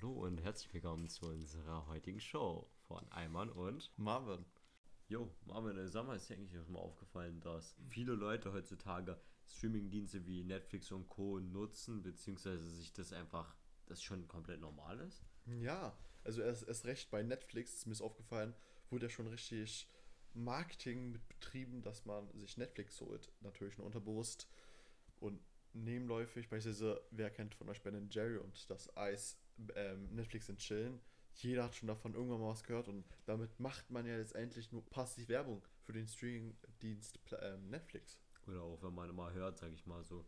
Hallo und herzlich willkommen zu unserer heutigen Show von Eimann und Marvin. Jo, Marvin, sag mal, ist dir eigentlich schon mal aufgefallen, dass viele Leute heutzutage Streamingdienste wie Netflix und Co. nutzen, beziehungsweise sich das einfach, das schon komplett normal ist? Ja, also erst, erst recht bei Netflix ist mir ist aufgefallen, wurde ja schon richtig Marketing mit betrieben, dass man sich Netflix holt. Natürlich nur unterbewusst und nebenläufig. Beispielsweise, wer kennt von euch Ben Jerry und das Eis ähm, Netflix in Chillen? Jeder hat schon davon irgendwann mal was gehört und damit macht man ja letztendlich nur passiv Werbung für den Streamingdienst ähm, Netflix. Oder auch wenn man immer hört, sag ich mal so,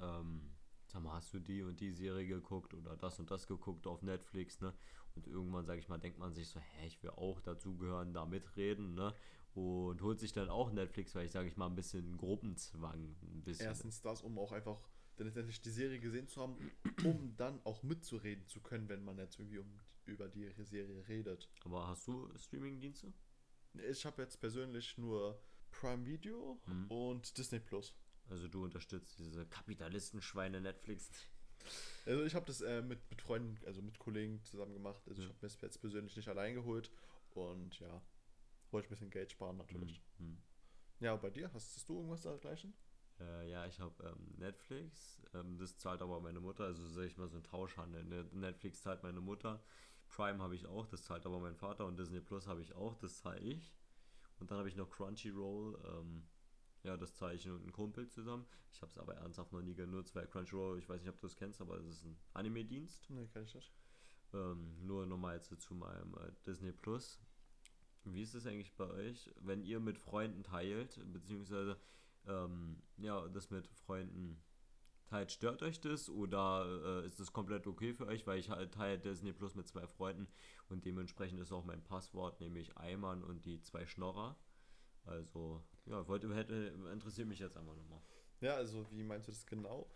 ähm, sag mal, hast du die und die Serie geguckt oder das und das geguckt auf Netflix, ne? Und irgendwann, sag ich mal, denkt man sich so, hä, ich will auch dazugehören, da mitreden, ne? Und holt sich dann auch Netflix, weil ich, sage ich mal, ein bisschen Gruppenzwang. Ein bisschen. Erstens das, um auch einfach dann letztendlich die Serie gesehen zu haben, um dann auch mitzureden zu können, wenn man jetzt irgendwie um, über die Serie redet. Aber hast du Streamingdienste? Ich habe jetzt persönlich nur Prime Video Mhm. und Disney Plus. Also du unterstützt diese Kapitalistenschweine Netflix. Also ich habe das äh, mit, mit Freunden, also mit Kollegen zusammen gemacht. Also ich Ja. habe mir das jetzt persönlich nicht allein geholt und ja, wollte ich ein bisschen Geld sparen natürlich. Mhm. Ja, und bei dir, hast, hast du irgendwas dergleichen? Äh, ja, ich habe ähm, Netflix, ähm, das zahlt aber meine Mutter, also sag ich mal so ein Tauschhandel. Ne? Netflix zahlt meine Mutter, Prime habe ich auch, das zahlt aber mein Vater und Disney Plus habe ich auch, das zahle ich. Und dann habe ich noch Crunchyroll, ähm, ja, das zahle ich mit einem Kumpel zusammen. Ich habe es aber ernsthaft noch nie genutzt, weil Crunchyroll, ich weiß nicht, ob du es kennst, aber es ist ein Anime-Dienst. Nee, kann ich nicht. Ähm, nur nochmal jetzt zu meinem äh, Disney Plus. Wie ist es eigentlich bei euch, wenn ihr mit Freunden teilt, beziehungsweise ähm, ja, das mit Freunden teilt, stört euch das oder äh, ist das komplett okay für euch, weil ich halt teile Disney Plus mit zwei Freunden und dementsprechend ist auch mein Passwort, nämlich Eimann und die zwei Schnorrer. Also, ja, wollte, hätte, interessiert mich jetzt einfach nochmal. Ja, also wie meinst du das genau?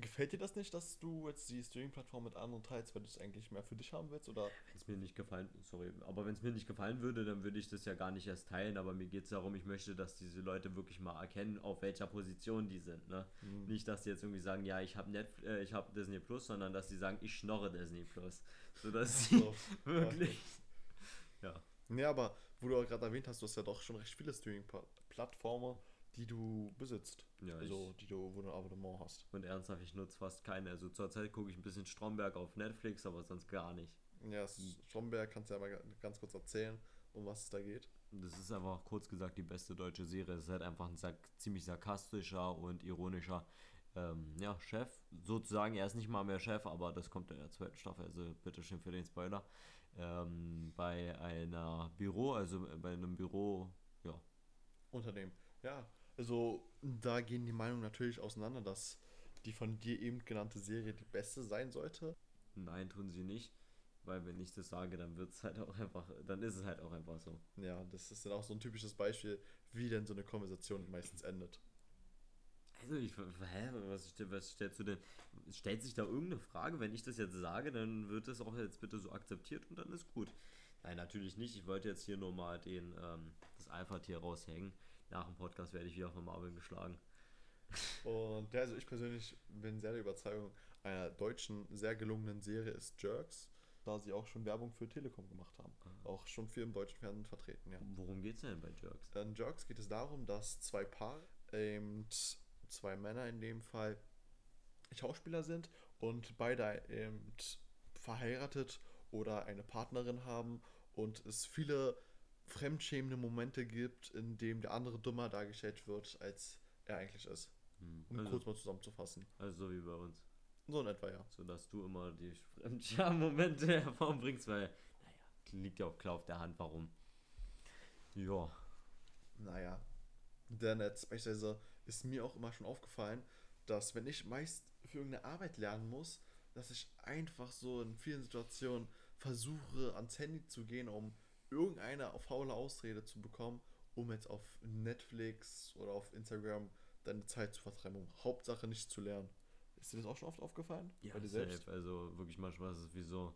Gefällt dir das nicht, dass du jetzt die Streaming-Plattform mit anderen teilst, weil du es eigentlich mehr für dich haben willst? Oder Wenn es mir nicht gefallen, sorry, aber wenn es mir nicht gefallen würde, dann würde ich das ja gar nicht erst teilen, aber mir geht es darum, ich möchte, dass diese Leute wirklich mal erkennen, auf welcher Position die sind, ne? Nicht, dass die jetzt irgendwie sagen, ja, ich habe Netf äh, ich habe Disney Plus, sondern dass sie sagen, ich schnorre Disney Plus. So dass sie So, wirklich ja. Nee, aber wo du auch gerade erwähnt hast, du hast ja doch schon recht viele Streaming-Plattformen, die du besitzt. Ja, also die du, wo du ein Abonnement hast. Und ernsthaft, ich nutze fast keine. Also zurzeit gucke ich ein bisschen Stromberg auf Netflix, aber sonst gar nicht. Ja, es- Stromberg kannst du ja mal ga- ganz kurz erzählen, um was es da geht. Das ist einfach kurz gesagt die beste deutsche Serie. Es ist halt einfach ein ziemlich sarkastischer und ironischer ähm, ja, Chef. Sozusagen, er ist nicht mal mehr Chef, aber das kommt in der zweiten Staffel, also bitteschön für den Spoiler. Ähm, bei einer Büro, also bei einem Büro, ja. Unternehmen. Ja, also da gehen die Meinungen natürlich auseinander, dass die von dir eben genannte Serie die beste sein sollte. Nein, tun sie nicht. Weil wenn ich das sage, dann wird es halt auch einfach, dann ist es halt auch einfach so. Ja, das ist dann auch so ein typisches Beispiel, wie denn so eine Konversation meistens endet. Also ich, hä, was, was stellst du denn? Stellt sich da irgendeine Frage? Wenn ich das jetzt sage, dann wird das auch jetzt bitte so akzeptiert und dann ist gut. Nein, natürlich nicht. Ich wollte jetzt hier nur mal den, ähm, das Alpha-Tier raushängen. Nach dem Podcast werde ich wieder von Marvin geschlagen. Und also ich persönlich bin sehr der Überzeugung, einer deutschen, sehr gelungenen Serie ist Jerks, da sie auch schon Werbung für Telekom gemacht haben. Auch schon viel im deutschen Fernsehen vertreten, ja. Worum geht's denn bei Jerks? In Jerks geht es darum, dass zwei Paare, eben zwei Männer in dem Fall, Schauspieler sind und beide eben verheiratet oder eine Partnerin haben und es viele fremdschämende Momente gibt, in dem der andere dummer dargestellt wird, als er eigentlich ist. Hm, Um also, kurz mal zusammenzufassen. also so wie bei uns. So in etwa, ja. So dass du immer die Fremdscham-Momente hervorbringst, weil, naja, liegt ja auch klar auf der Hand, warum. Ja. Naja. Denn jetzt beispielsweise ist mir auch immer schon aufgefallen, dass wenn ich meist für irgendeine Arbeit lernen muss, dass ich einfach so in vielen Situationen versuche, ans Handy zu gehen, um irgendeine faule Ausrede zu bekommen, um jetzt auf Netflix oder auf Instagram deine Zeit zu vertreiben, um Hauptsache nicht zu lernen. Ist dir das auch schon oft aufgefallen? Ja, Bei dir safe. selbst? Also wirklich manchmal ist es wie so,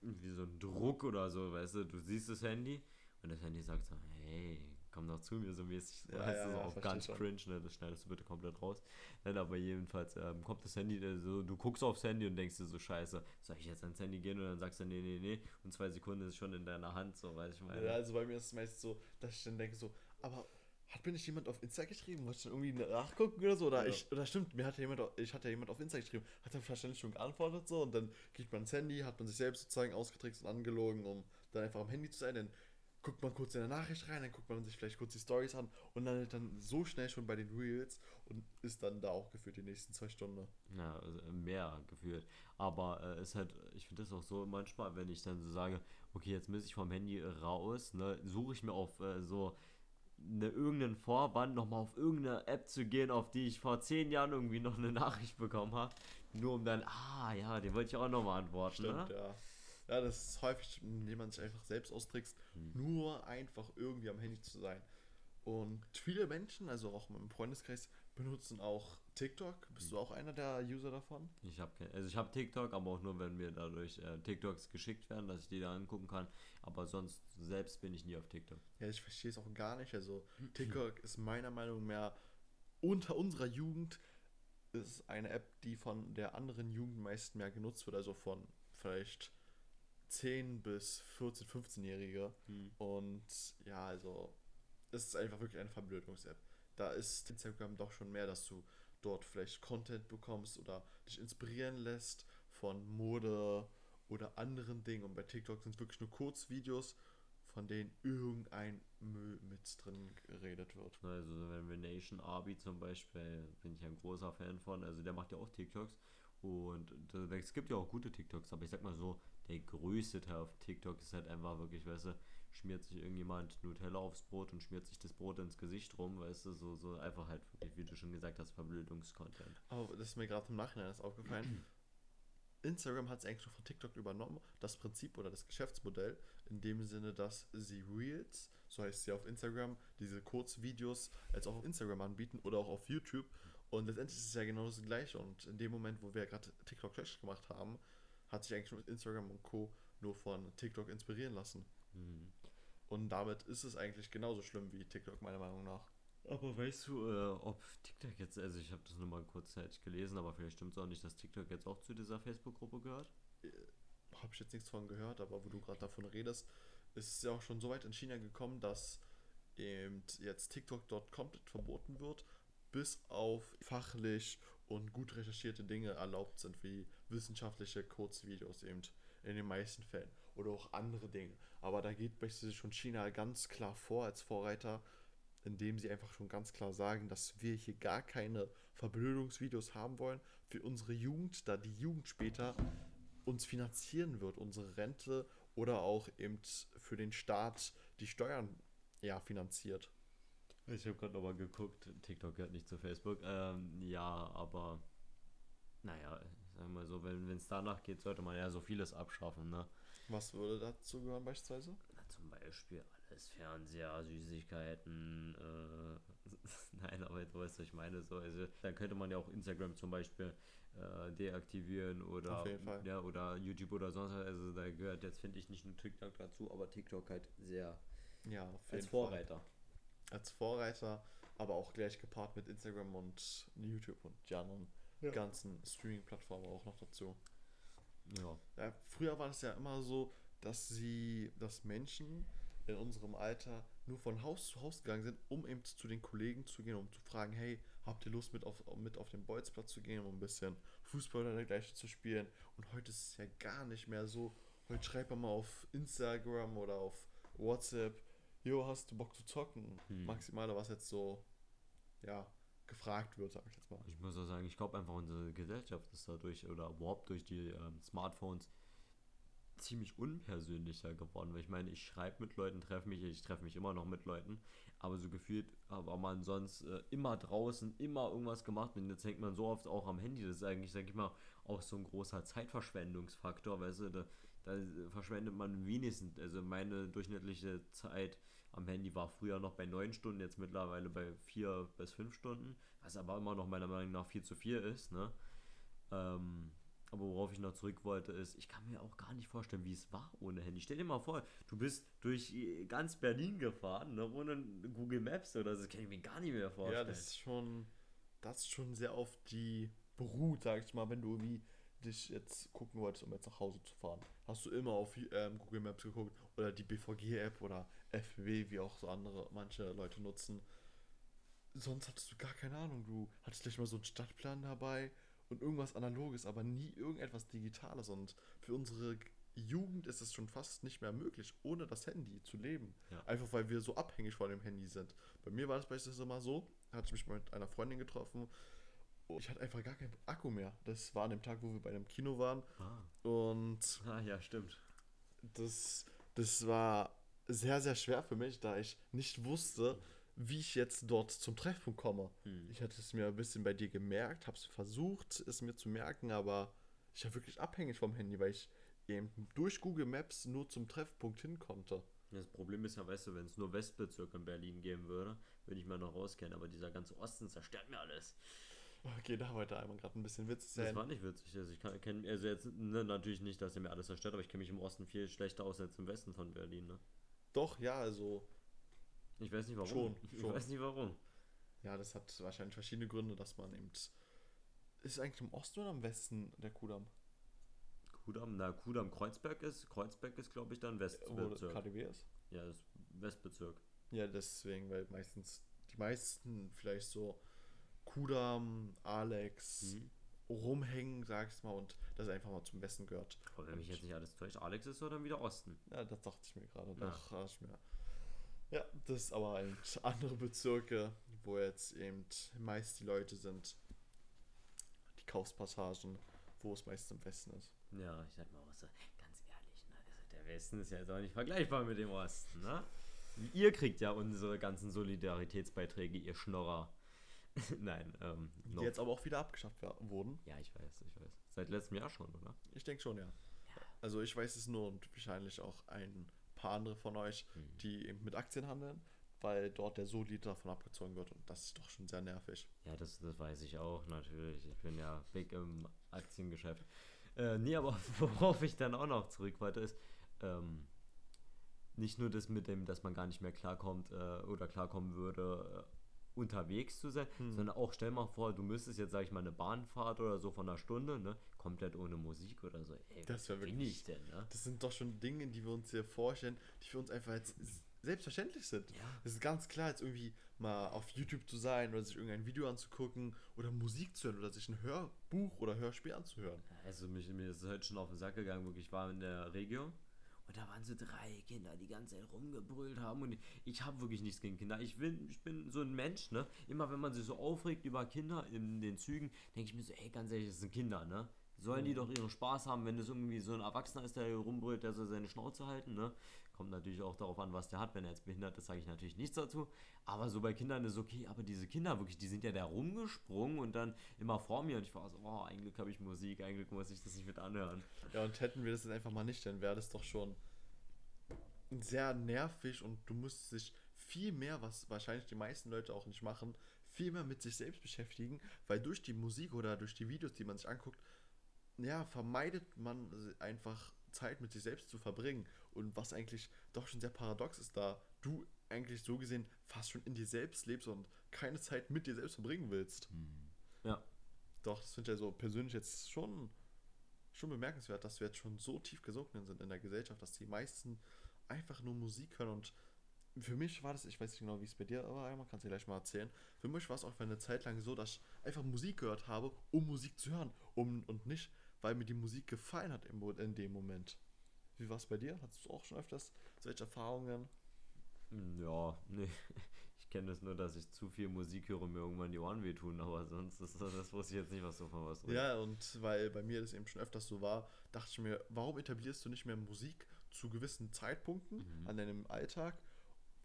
wie so ein Druck oder so, weißt du, du siehst das Handy und das Handy sagt so, hey, komm noch zu mir so mäßig, Ja, weißt ja, so ja, versteh ganz cringe, ne, das schneidest du bitte komplett raus. Nein, aber jedenfalls ähm, kommt das Handy, äh, so, du guckst aufs Handy und denkst dir so, scheiße, soll ich jetzt ans Handy gehen und dann sagst du, nee, nee, nee, und zwei Sekunden ist es schon in deiner Hand, so, weiß ich meine. Ja, also bei mir ist es meist so, dass ich dann denke so, aber hat mir nicht jemand auf Insta geschrieben? Wollte ich dann irgendwie nachgucken oder so? Oder, Ja. ich, oder stimmt, mir hat ja jemand, ich hatte ja jemand auf Insta geschrieben, hat dann wahrscheinlich schon geantwortet so und dann geht man ins Handy, hat man sich selbst sozusagen ausgetrickst und angelogen, um dann einfach am Handy zu sein, dann guckt man kurz in eine Nachricht rein, dann guckt man sich vielleicht kurz die Stories an und dann dann so schnell schon bei den Reels und ist dann da auch gefühlt die nächsten zwei Stunden. Ja, also mehr gefühlt. Aber äh, ist halt, ich finde das auch so manchmal, wenn ich dann so sage, okay, jetzt muss ich vom Handy raus, ne, suche ich mir auf äh, so eine, irgendeinen Vorwand, nochmal auf irgendeine App zu gehen, auf die ich vor zehn Jahren irgendwie noch eine Nachricht bekommen habe. Nur um dann, ah ja, den wollte ich auch nochmal antworten. Stimmt, ne? ja. Ja, das ist häufig, indem man sich einfach selbst austrickst, Hm. nur einfach irgendwie am Handy zu sein. Und viele Menschen, also auch meinem Freundeskreis, benutzen auch TikTok. Bist Hm. du auch einer der User davon? Ich habe also ich habe TikTok, aber auch nur, wenn mir dadurch äh, TikToks geschickt werden, dass ich die da angucken kann. Aber sonst selbst bin ich nie auf TikTok. Ja, ich verstehe es auch gar nicht. Also TikTok ist meiner Meinung nach unter unserer Jugend ist eine App, die von der anderen Jugend meist mehr genutzt wird, also von vielleicht 10 bis 14, 15-Jährige. Und ja, also es ist einfach wirklich eine Verblödungs-App. Da ist Instagram doch schon mehr, dass du dort vielleicht Content bekommst oder dich inspirieren lässt von Mode oder anderen Dingen. Und bei TikTok sind es wirklich nur Kurzvideos, von denen irgendein Müll mit drin geredet wird. Also wenn wir Nation Arby zum Beispiel, bin ich ein großer Fan von, also der macht ja auch TikToks und es gibt ja auch gute TikToks, aber ich sag mal so, der größte Teil auf TikTok ist halt einfach wirklich, weißt du, schmiert sich irgendjemand Nutella aufs Brot und schmiert sich das Brot ins Gesicht rum, weißt du, so, so einfach halt wirklich, wie du schon gesagt hast, Verblödungskontent. Aber das ist mir gerade im Nachhinein erst aufgefallen. Instagram hat es eigentlich schon von TikTok übernommen, das Prinzip oder das Geschäftsmodell, in dem Sinne, dass sie Reels, so heißt sie auf Instagram, diese Kurzvideos als auch auf Instagram anbieten oder auch auf YouTube. Und letztendlich ist es ja genau das gleiche. Und in dem Moment, wo wir gerade TikTok schlecht gemacht haben, hat sich eigentlich nur Instagram und Co. nur von TikTok inspirieren lassen. Mhm. Und damit ist es eigentlich genauso schlimm wie TikTok, meiner Meinung nach. Aber weißt du, äh, ob TikTok jetzt, also ich habe das nur mal kurzzeitig gelesen, aber vielleicht stimmt es auch nicht, dass TikTok jetzt auch zu dieser Facebook-Gruppe gehört? habe ich jetzt nichts von gehört, aber wo du gerade davon redest, ist es ja auch schon so weit in China gekommen, dass eben jetzt TikTok dort komplett verboten wird, bis auf fachlich und gut recherchierte Dinge erlaubt sind, wie wissenschaftliche Kurzvideos eben in den meisten Fällen oder auch andere Dinge. Aber da geht beispielsweise schon China ganz klar vor als Vorreiter, indem sie einfach schon ganz klar sagen, dass wir hier gar keine Verblödungsvideos haben wollen für unsere Jugend, da die Jugend später uns finanzieren wird, unsere Rente oder auch eben für den Staat die Steuern ja finanziert. Ich habe gerade nochmal geguckt, TikTok gehört nicht zu Facebook. Ähm, ja, aber naja, sagen wir mal so, wenn es danach geht, sollte man ja so vieles abschaffen, ne? Was würde dazu gehören beispielsweise? Na, zum Beispiel alles Fernseher, Süßigkeiten, äh, nein, aber du weißt, was ich meine, so, also dann könnte man ja auch Instagram zum Beispiel äh, deaktivieren oder ja oder YouTube oder sonst was. Also da gehört jetzt finde ich nicht nur TikTok dazu, aber TikTok halt sehr Ja, als jeden Fall. Als Vorreiter, aber auch gleich gepaart mit Instagram und YouTube und die anderen Ja. ganzen Streaming-Plattformen auch noch dazu. Ja. Ja, früher war es ja immer so, dass sie, dass Menschen in unserem Alter nur von Haus zu Haus gegangen sind, um eben zu den Kollegen zu gehen, um zu fragen, hey, habt ihr Lust mit auf, mit auf den Bolzplatz zu gehen, um ein bisschen Fußball oder dergleichen zu spielen? Und heute ist es ja gar nicht mehr so. Heute schreibt man mal auf Instagram oder auf WhatsApp, jo, hast du Bock zu zocken? Hm. Maximal, was jetzt so, ja, gefragt wird, sag ich jetzt mal. Ich muss auch sagen, ich glaube einfach, unsere Gesellschaft ist dadurch oder überhaupt durch die ähm, Smartphones ziemlich unpersönlicher geworden. Weil ich meine, ich schreibe mit Leuten, treffe mich, ich treffe mich immer noch mit Leuten, aber so gefühlt war man sonst äh, immer draußen, immer irgendwas gemacht und jetzt hängt man so oft auch am Handy. Das ist eigentlich, sag ich mal, auch so ein großer Zeitverschwendungsfaktor, weißt du, da, da verschwendet man wenigstens, also meine durchschnittliche Zeit am Handy war früher noch bei 9 Stunden, jetzt mittlerweile bei 4 bis 5 Stunden, was aber immer noch meiner Meinung nach viel zu viel ist, ne? Ähm, aber worauf ich noch zurück wollte, ist, ich kann mir auch gar nicht vorstellen, wie es war ohne Handy. Stell dir mal vor, du bist durch äh, ganz Berlin gefahren, ne, ohne Google Maps oder so, das kann ich mir gar nicht mehr vorstellen. Ja, das ist schon, das ist schon sehr auf die beruht, sag ich mal, wenn du wie dich jetzt gucken wolltest, um jetzt nach Hause zu fahren. Hast du immer auf ähm, Google Maps geguckt oder die BVG-App oder FW, wie auch so andere manche Leute nutzen. Sonst hattest du gar keine Ahnung. Du hattest vielleicht mal so einen Stadtplan dabei und irgendwas Analoges, aber nie irgendetwas Digitales. Und für unsere Jugend ist es schon fast nicht mehr möglich, ohne das Handy zu leben. Ja. Einfach weil wir so abhängig von dem Handy sind. Bei mir war das beispielsweise mal so, hatte ich mich mal mit einer Freundin getroffen ich hatte einfach gar keinen Akku mehr. Das war an dem Tag, wo wir bei einem Kino waren. Ah. Und ah, ja, stimmt. das, das war sehr, sehr schwer für mich, da ich nicht wusste, wie ich jetzt dort zum Treffpunkt komme. Hm. Ich hatte es mir ein bisschen bei dir gemerkt, habe es versucht, es mir zu merken, aber ich war wirklich abhängig vom Handy, weil ich eben durch Google Maps nur zum Treffpunkt hin konnte. Das Problem ist ja, weißt du, wenn es nur Westbezirk in Berlin geben würde, würde ich mal noch rauskennen, aber dieser ganze Osten zerstört mir alles. Okay, da wollte einmal gerade ein bisschen Witz Das sein. war nicht witzig. Also ich kenne also jetzt ne, natürlich nicht, dass er mir alles zerstört, aber ich kenne mich im Osten viel schlechter aus als im Westen von Berlin. Ne? Doch, ja, also, Ich weiß nicht warum. Schon, ich schon. weiß nicht warum. ja, das hat wahrscheinlich verschiedene Gründe, dass man eben. Ist eigentlich im Osten oder im Westen der Kudamm? Kudamm, na Kudamm Kreuzberg ist, Kreuzberg ist glaube ich dann Wo Westbezirk. KDW ist? Ja, das ist Westbezirk. Ja, deswegen, weil meistens die meisten vielleicht so Kudam, Alex Mhm. rumhängen, sag ich mal, und das einfach mal zum Westen gehört. Aber wenn mich jetzt nicht alles täuscht, Alex ist so dann wieder Osten. Ja, das dachte ich mir gerade. Ja. Dachte ich mir. Ja, das ist aber ein andere Bezirke, wo jetzt eben meist die Leute sind, die Kaufspassagen, wo es meist im Westen ist. Ja, ich sag mal auch so, ganz ehrlich, ne? also der Westen ist ja jetzt auch nicht vergleichbar mit dem Osten, ne? Ihr kriegt ja unsere ganzen Solidaritätsbeiträge, ihr Schnorrer. Nein, ähm, Die noch. jetzt aber auch wieder abgeschafft wurden. Ja, ich weiß, ich weiß. Seit letztem Jahr schon, oder? Ich denke schon, ja. Also ich weiß es nur und wahrscheinlich auch ein paar andere von euch, Mhm. die eben mit Aktien handeln, weil dort der Solid davon abgezogen wird und das ist doch schon sehr nervig. Ja, das, das weiß ich auch natürlich. Ich bin ja big im Aktiengeschäft. Äh, nee, aber worauf ich dann auch noch zurück wollte, ist, ähm, nicht nur das mit dem, dass man gar nicht mehr klarkommt äh, oder klarkommen würde, äh, unterwegs zu sein, Hm. sondern auch stell mal vor, du müsstest jetzt, sag ich mal, eine Bahnfahrt oder so von einer Stunde, ne, komplett ohne Musik oder so. Ey, Das wär wie bin wirklich- ich denn, ne? Das sind doch schon Dinge, die wir uns hier vorstellen, die für uns einfach jetzt selbstverständlich sind. Ja. Es ist ganz klar, jetzt irgendwie mal auf YouTube zu sein oder sich irgendein Video anzugucken oder Musik zu hören oder sich ein Hörbuch oder Hörspiel anzuhören. Also mich, mir ist es heute schon auf den Sack gegangen, wirklich, ich war in der Regio und da waren so drei Kinder, die ganze Zeit rumgebrüllt haben und ich habe wirklich nichts gegen Kinder. Ich bin, ich bin so ein Mensch, ne? Immer wenn man sich so aufregt über Kinder in den Zügen, denke ich mir so, ey, ganz ehrlich, das sind Kinder, ne? Sollen die doch ihren Spaß haben, wenn es irgendwie so ein Erwachsener ist, der hier rumbrüllt, der soll seine Schnauze halten, ne? Kommt natürlich auch darauf an, was der hat. Wenn er jetzt behindert ist, sage ich natürlich nichts dazu. Aber so bei Kindern ist okay. Aber diese Kinder wirklich, die sind ja da rumgesprungen und dann immer vor mir und ich war so, oh, ein Glück habe ich Musik, ein Glück muss ich das nicht mit anhören. Ja, und hätten wir das jetzt einfach mal nicht, dann wäre das doch schon sehr nervig und du musst dich viel mehr, was wahrscheinlich die meisten Leute auch nicht machen, viel mehr mit sich selbst beschäftigen, weil durch die Musik oder durch die Videos, die man sich anguckt, ja, vermeidet man einfach Zeit mit sich selbst zu verbringen. Und was eigentlich doch schon sehr paradox ist, da du eigentlich so gesehen fast schon in dir selbst lebst und keine Zeit mit dir selbst verbringen willst. Ja. Doch, das finde ich ja so persönlich jetzt schon, schon bemerkenswert, dass wir jetzt schon so tief gesunken sind in der Gesellschaft, dass die meisten einfach nur Musik hören. Und für mich war das, ich weiß nicht genau, wie es bei dir war, einmal kannst du gleich mal erzählen. Für mich war es auch für eine Zeit lang so, dass ich einfach Musik gehört habe, um Musik zu hören. Um, und nicht, weil mir die Musik gefallen hat im, in dem Moment. Wie war es bei dir? Hattest du auch schon öfters solche Erfahrungen? Hm, Ja, nee. Ich kenne das nur, dass ich zu viel Musik höre und mir irgendwann die Ohren wehtun, aber sonst ist das, das wusste ich jetzt nicht, was du von was redest. Ja, und weil bei mir das eben schon öfters so war, dachte ich mir, warum etablierst du nicht mehr Musik zu gewissen Zeitpunkten Mhm. an deinem Alltag,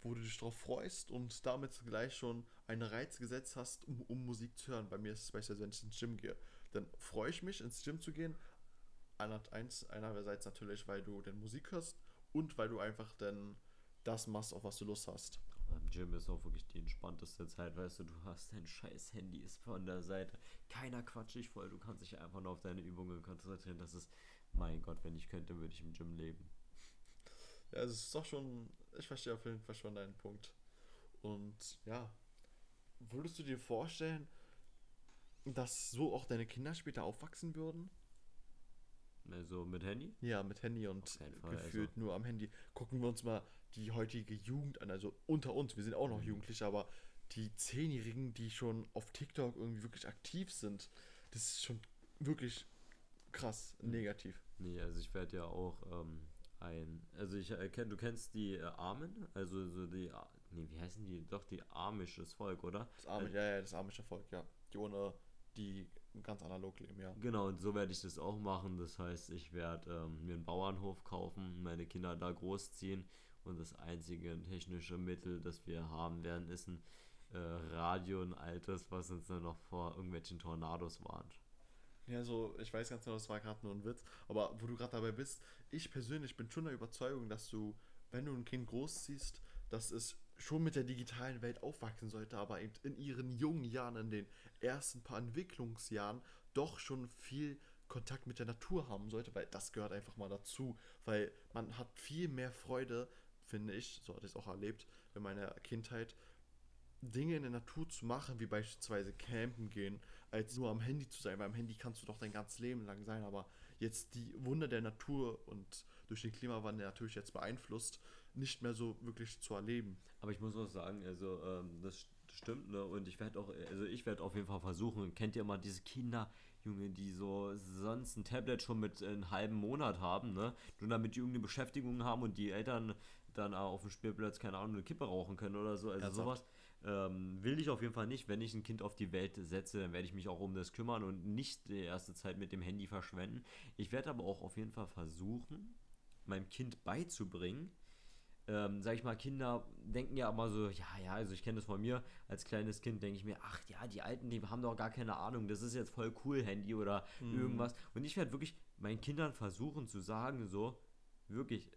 wo du dich darauf freust und damit gleich schon einen Reiz gesetzt hast, um, um Musik zu hören. Bei mir ist es beispielsweise, wenn ich ins Gym gehe, dann freue ich mich, ins Gym zu gehen. Einer- eins- Einerseits natürlich, weil du dann Musik hörst und weil du einfach dann das machst, auf was du Lust hast. beim Gym ist auch wirklich die entspannteste Zeit, weißt du, du hast dein scheiß Handy ist von der Seite. Keiner quatscht dich voll, du kannst dich einfach nur auf deine Übungen konzentrieren. Das ist, mein Gott, wenn ich könnte, würde ich im Gym leben. Ja, es ist doch schon, ich verstehe auf jeden Fall schon deinen Punkt. Und ja, würdest du dir vorstellen, dass so auch deine Kinder später aufwachsen würden? Also mit Handy? Ja, mit Handy und gefühlt also. nur am Handy. Gucken wir uns mal die heutige Jugend an, also unter uns, wir sind auch noch Mhm. Jugendliche, aber die Zehnjährigen, die schon auf TikTok irgendwie wirklich aktiv sind, das ist schon wirklich krass Mhm. negativ. Nee, also ich werde ja auch ähm, ein. Also ich erkenne, du kennst die äh, Armen, also so die. A- Nee, wie heißen die? Doch, die amisches Volk, oder? Das arme, Äh, ja, ja, das amische Volk, ja. Die ohne, die ganz analog leben, ja. Genau, und so werde ich das auch machen. Das heißt, ich werde ähm, mir einen Bauernhof kaufen, meine Kinder da großziehen und das einzige technische Mittel, das wir haben werden, ist ein äh, Radio, ein altes, was uns dann noch vor irgendwelchen Tornados warnt. Ja, so, ich weiß ganz genau, das war gerade nur ein Witz, aber wo du gerade dabei bist, ich persönlich bin schon der Überzeugung, dass du, wenn du ein Kind großziehst, dass es schon mit der digitalen Welt aufwachsen sollte, aber eben in ihren jungen Jahren, in den ersten paar Entwicklungsjahren, doch schon viel Kontakt mit der Natur haben sollte, weil das gehört einfach mal dazu, weil man hat viel mehr Freude, finde ich, so hatte ich es auch erlebt in meiner Kindheit, Dinge in der Natur zu machen, wie beispielsweise campen gehen, als nur am Handy zu sein, weil am Handy kannst du doch dein ganzes Leben lang sein, aber jetzt die Wunder der Natur und durch den Klimawandel natürlich jetzt beeinflusst, nicht mehr so wirklich zu erleben. Aber ich muss auch sagen, also ähm, das st- stimmt, ne? Und ich werde auch, also ich werde auf jeden Fall versuchen, kennt ihr mal diese Kinder, Junge, die so sonst ein Tablet schon mit einem halben Monat haben, ne? Nur damit die irgendeine Beschäftigung haben und die Eltern dann auch auf dem Spielplatz, keine Ahnung, eine Kippe rauchen können oder so. Also Ernsthaft? sowas ähm, will ich auf jeden Fall nicht. Wenn ich ein Kind auf die Welt setze, dann werde ich mich auch um das kümmern und nicht die erste Zeit mit dem Handy verschwenden. Ich werde aber auch auf jeden Fall versuchen, meinem Kind beizubringen, ähm, sag ich mal, Kinder denken ja immer so, ja, ja, also ich kenne das von mir, als kleines Kind denke ich mir, ach ja, die Alten, die haben doch gar keine Ahnung, das ist jetzt voll cool, Handy oder Mhm. irgendwas. Und ich werde wirklich meinen Kindern versuchen zu sagen, so, wirklich,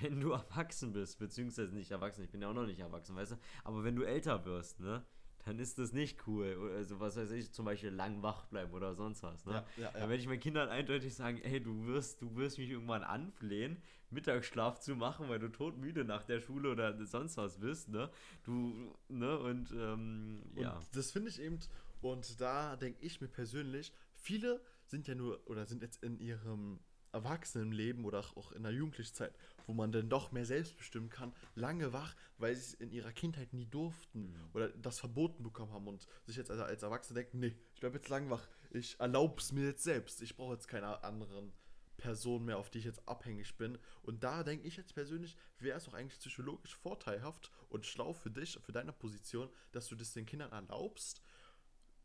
wenn du erwachsen bist, beziehungsweise nicht erwachsen, ich bin ja auch noch nicht erwachsen, weißt du, aber wenn du älter wirst, ne, dann ist das nicht cool. Oder Also was weiß ich, zum Beispiel lang wach bleiben oder sonst was, ne? Ja, ja, Dann ja. werde ich meinen Kindern eindeutig sagen, ey, du wirst, du wirst mich irgendwann anflehen, Mittagsschlaf zu machen, weil du todmüde nach der Schule oder sonst was bist, ne? Du, ne, und ähm, Und ja. das finde ich eben, und da denke ich mir persönlich, viele sind ja nur oder sind jetzt in ihrem Erwachsenenleben oder auch in der jugendlichen Zeit, wo man dann doch mehr selbst bestimmen kann, lange wach, weil sie es in ihrer Kindheit nie durften Mhm. oder das verboten bekommen haben und sich jetzt als, als Erwachsene denken, nee, ich bleibe jetzt lang wach, ich erlaube es mir jetzt selbst, ich brauche jetzt keine anderen Person mehr, auf die ich jetzt abhängig bin. Und da denke ich jetzt persönlich, wäre es auch eigentlich psychologisch vorteilhaft und schlau für dich, für deine Position, dass du das den Kindern erlaubst,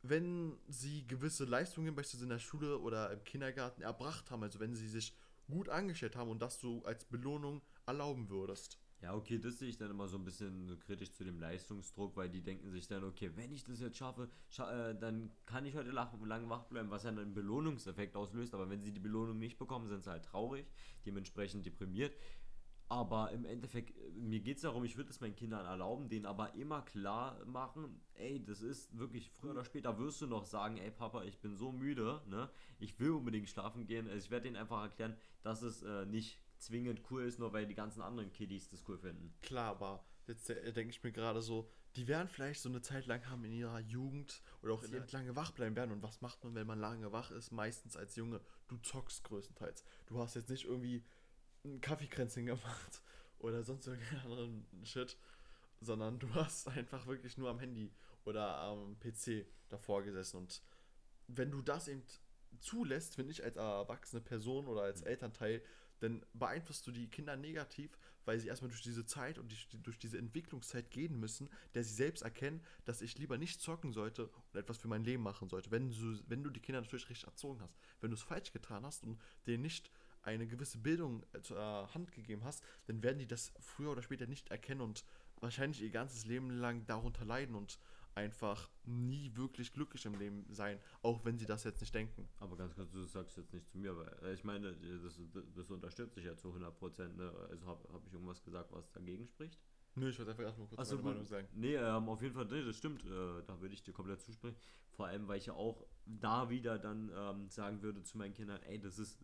wenn sie gewisse Leistungen beispielsweise in der Schule oder im Kindergarten erbracht haben, also wenn sie sich gut angestellt haben und das du als Belohnung erlauben würdest. Ja, okay, das sehe ich dann immer so ein bisschen kritisch zu dem Leistungsdruck, weil die denken sich dann, okay, wenn ich das jetzt schaffe, scha äh, dann kann ich heute lang wach bleiben, was ja einen Belohnungseffekt auslöst. Aber wenn sie die Belohnung nicht bekommen, sind sie halt traurig, dementsprechend deprimiert. Aber im Endeffekt, mir geht es darum, ich würde es meinen Kindern erlauben, denen aber immer klar machen, ey, das ist wirklich, früher oder später wirst du noch sagen, ey Papa, ich bin so müde, ne? Ich will unbedingt schlafen gehen. Also ich werde denen einfach erklären, dass es äh, nicht zwingend cool ist, nur weil die ganzen anderen Kiddies das cool finden. Klar, aber jetzt äh, denke ich mir gerade so, die werden vielleicht so eine Zeit lang haben in ihrer Jugend oder auch in Ja. lange wach bleiben werden. Und was macht man, wenn man lange wach ist? Meistens als Junge, du zockst größtenteils. Du hast jetzt nicht irgendwie ein Kaffeekränzchen gemacht oder sonst irgendeinen anderen Shit, sondern du hast einfach wirklich nur am Handy oder am PC davor gesessen. Und wenn du das eben zulässt, finde ich, als erwachsene Person oder als Elternteil, dann beeinflusst du die Kinder negativ, weil sie erstmal durch diese Zeit und die, durch diese Entwicklungszeit gehen müssen, der sie selbst erkennen, dass ich lieber nicht zocken sollte und etwas für mein Leben machen sollte. Wenn du, wenn du die Kinder natürlich richtig erzogen hast. Wenn du es falsch getan hast und denen nicht eine gewisse Bildung äh, zur Hand gegeben hast, dann werden die das früher oder später nicht erkennen und wahrscheinlich ihr ganzes Leben lang darunter leiden und einfach nie wirklich glücklich im Leben sein, auch wenn sie das jetzt nicht denken. Aber ganz kurz, du sagst jetzt nicht zu mir, weil äh, ich meine, das, das unterstütze ich ja zu 100 Prozent. Ne? Also habe hab ich irgendwas gesagt, was dagegen spricht? Nö, ich wollte einfach erstmal kurz Ach so, meine gut. Meinung sagen. Nee, ähm, auf jeden Fall, nee, das stimmt. Äh, da würde ich dir komplett zusprechen. Vor allem, weil ich ja auch da wieder dann ähm, sagen würde zu meinen Kindern, ey, das ist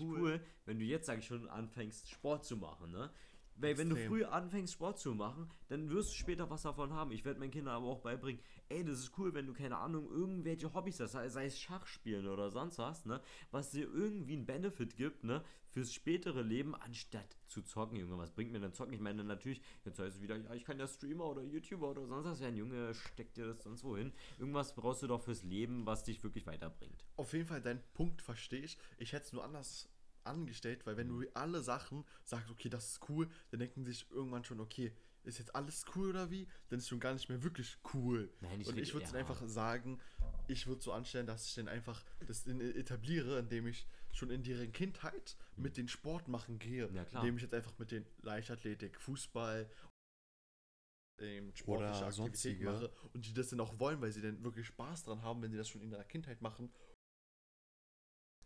cool, wenn du jetzt, sag ich schon, anfängst, Sport zu machen, ne? Weil wenn du früh anfängst, Sport zu machen, dann wirst du später was davon haben. Ich werde meinen Kindern aber auch beibringen, ey, das ist cool, wenn du, keine Ahnung, irgendwelche Hobbys hast, sei, sei es Schachspielen oder sonst was, ne? Was dir irgendwie einen Benefit gibt, ne? Fürs spätere Leben, anstatt zu zocken, Junge. Was bringt mir denn zocken? Ich meine, natürlich, jetzt heißt es wieder, ja, ich kann ja Streamer oder YouTuber oder sonst was werden. Junge, steck dir das sonst wohin. Irgendwas brauchst du doch fürs Leben, was dich wirklich weiterbringt. Auf jeden Fall, deinen Punkt verstehe ich. Ich hätte es nur anders angestellt, weil wenn du alle Sachen sagst, okay, das ist cool, dann denken sich irgendwann schon, okay, ist jetzt alles cool oder wie? Dann ist schon gar nicht mehr wirklich cool. Nein, ich Und ich würde es ja. einfach sagen, ich würde so anstellen, dass ich dann einfach das in, etabliere, indem ich schon in deren Kindheit mit den Sport machen gehe. Ja, klar. Indem ich jetzt einfach mit den Leichtathletik, Fußball, ähm, sportliche sonstige. mache und die das dann auch wollen, weil sie dann wirklich Spaß dran haben, wenn sie das schon in ihrer Kindheit machen.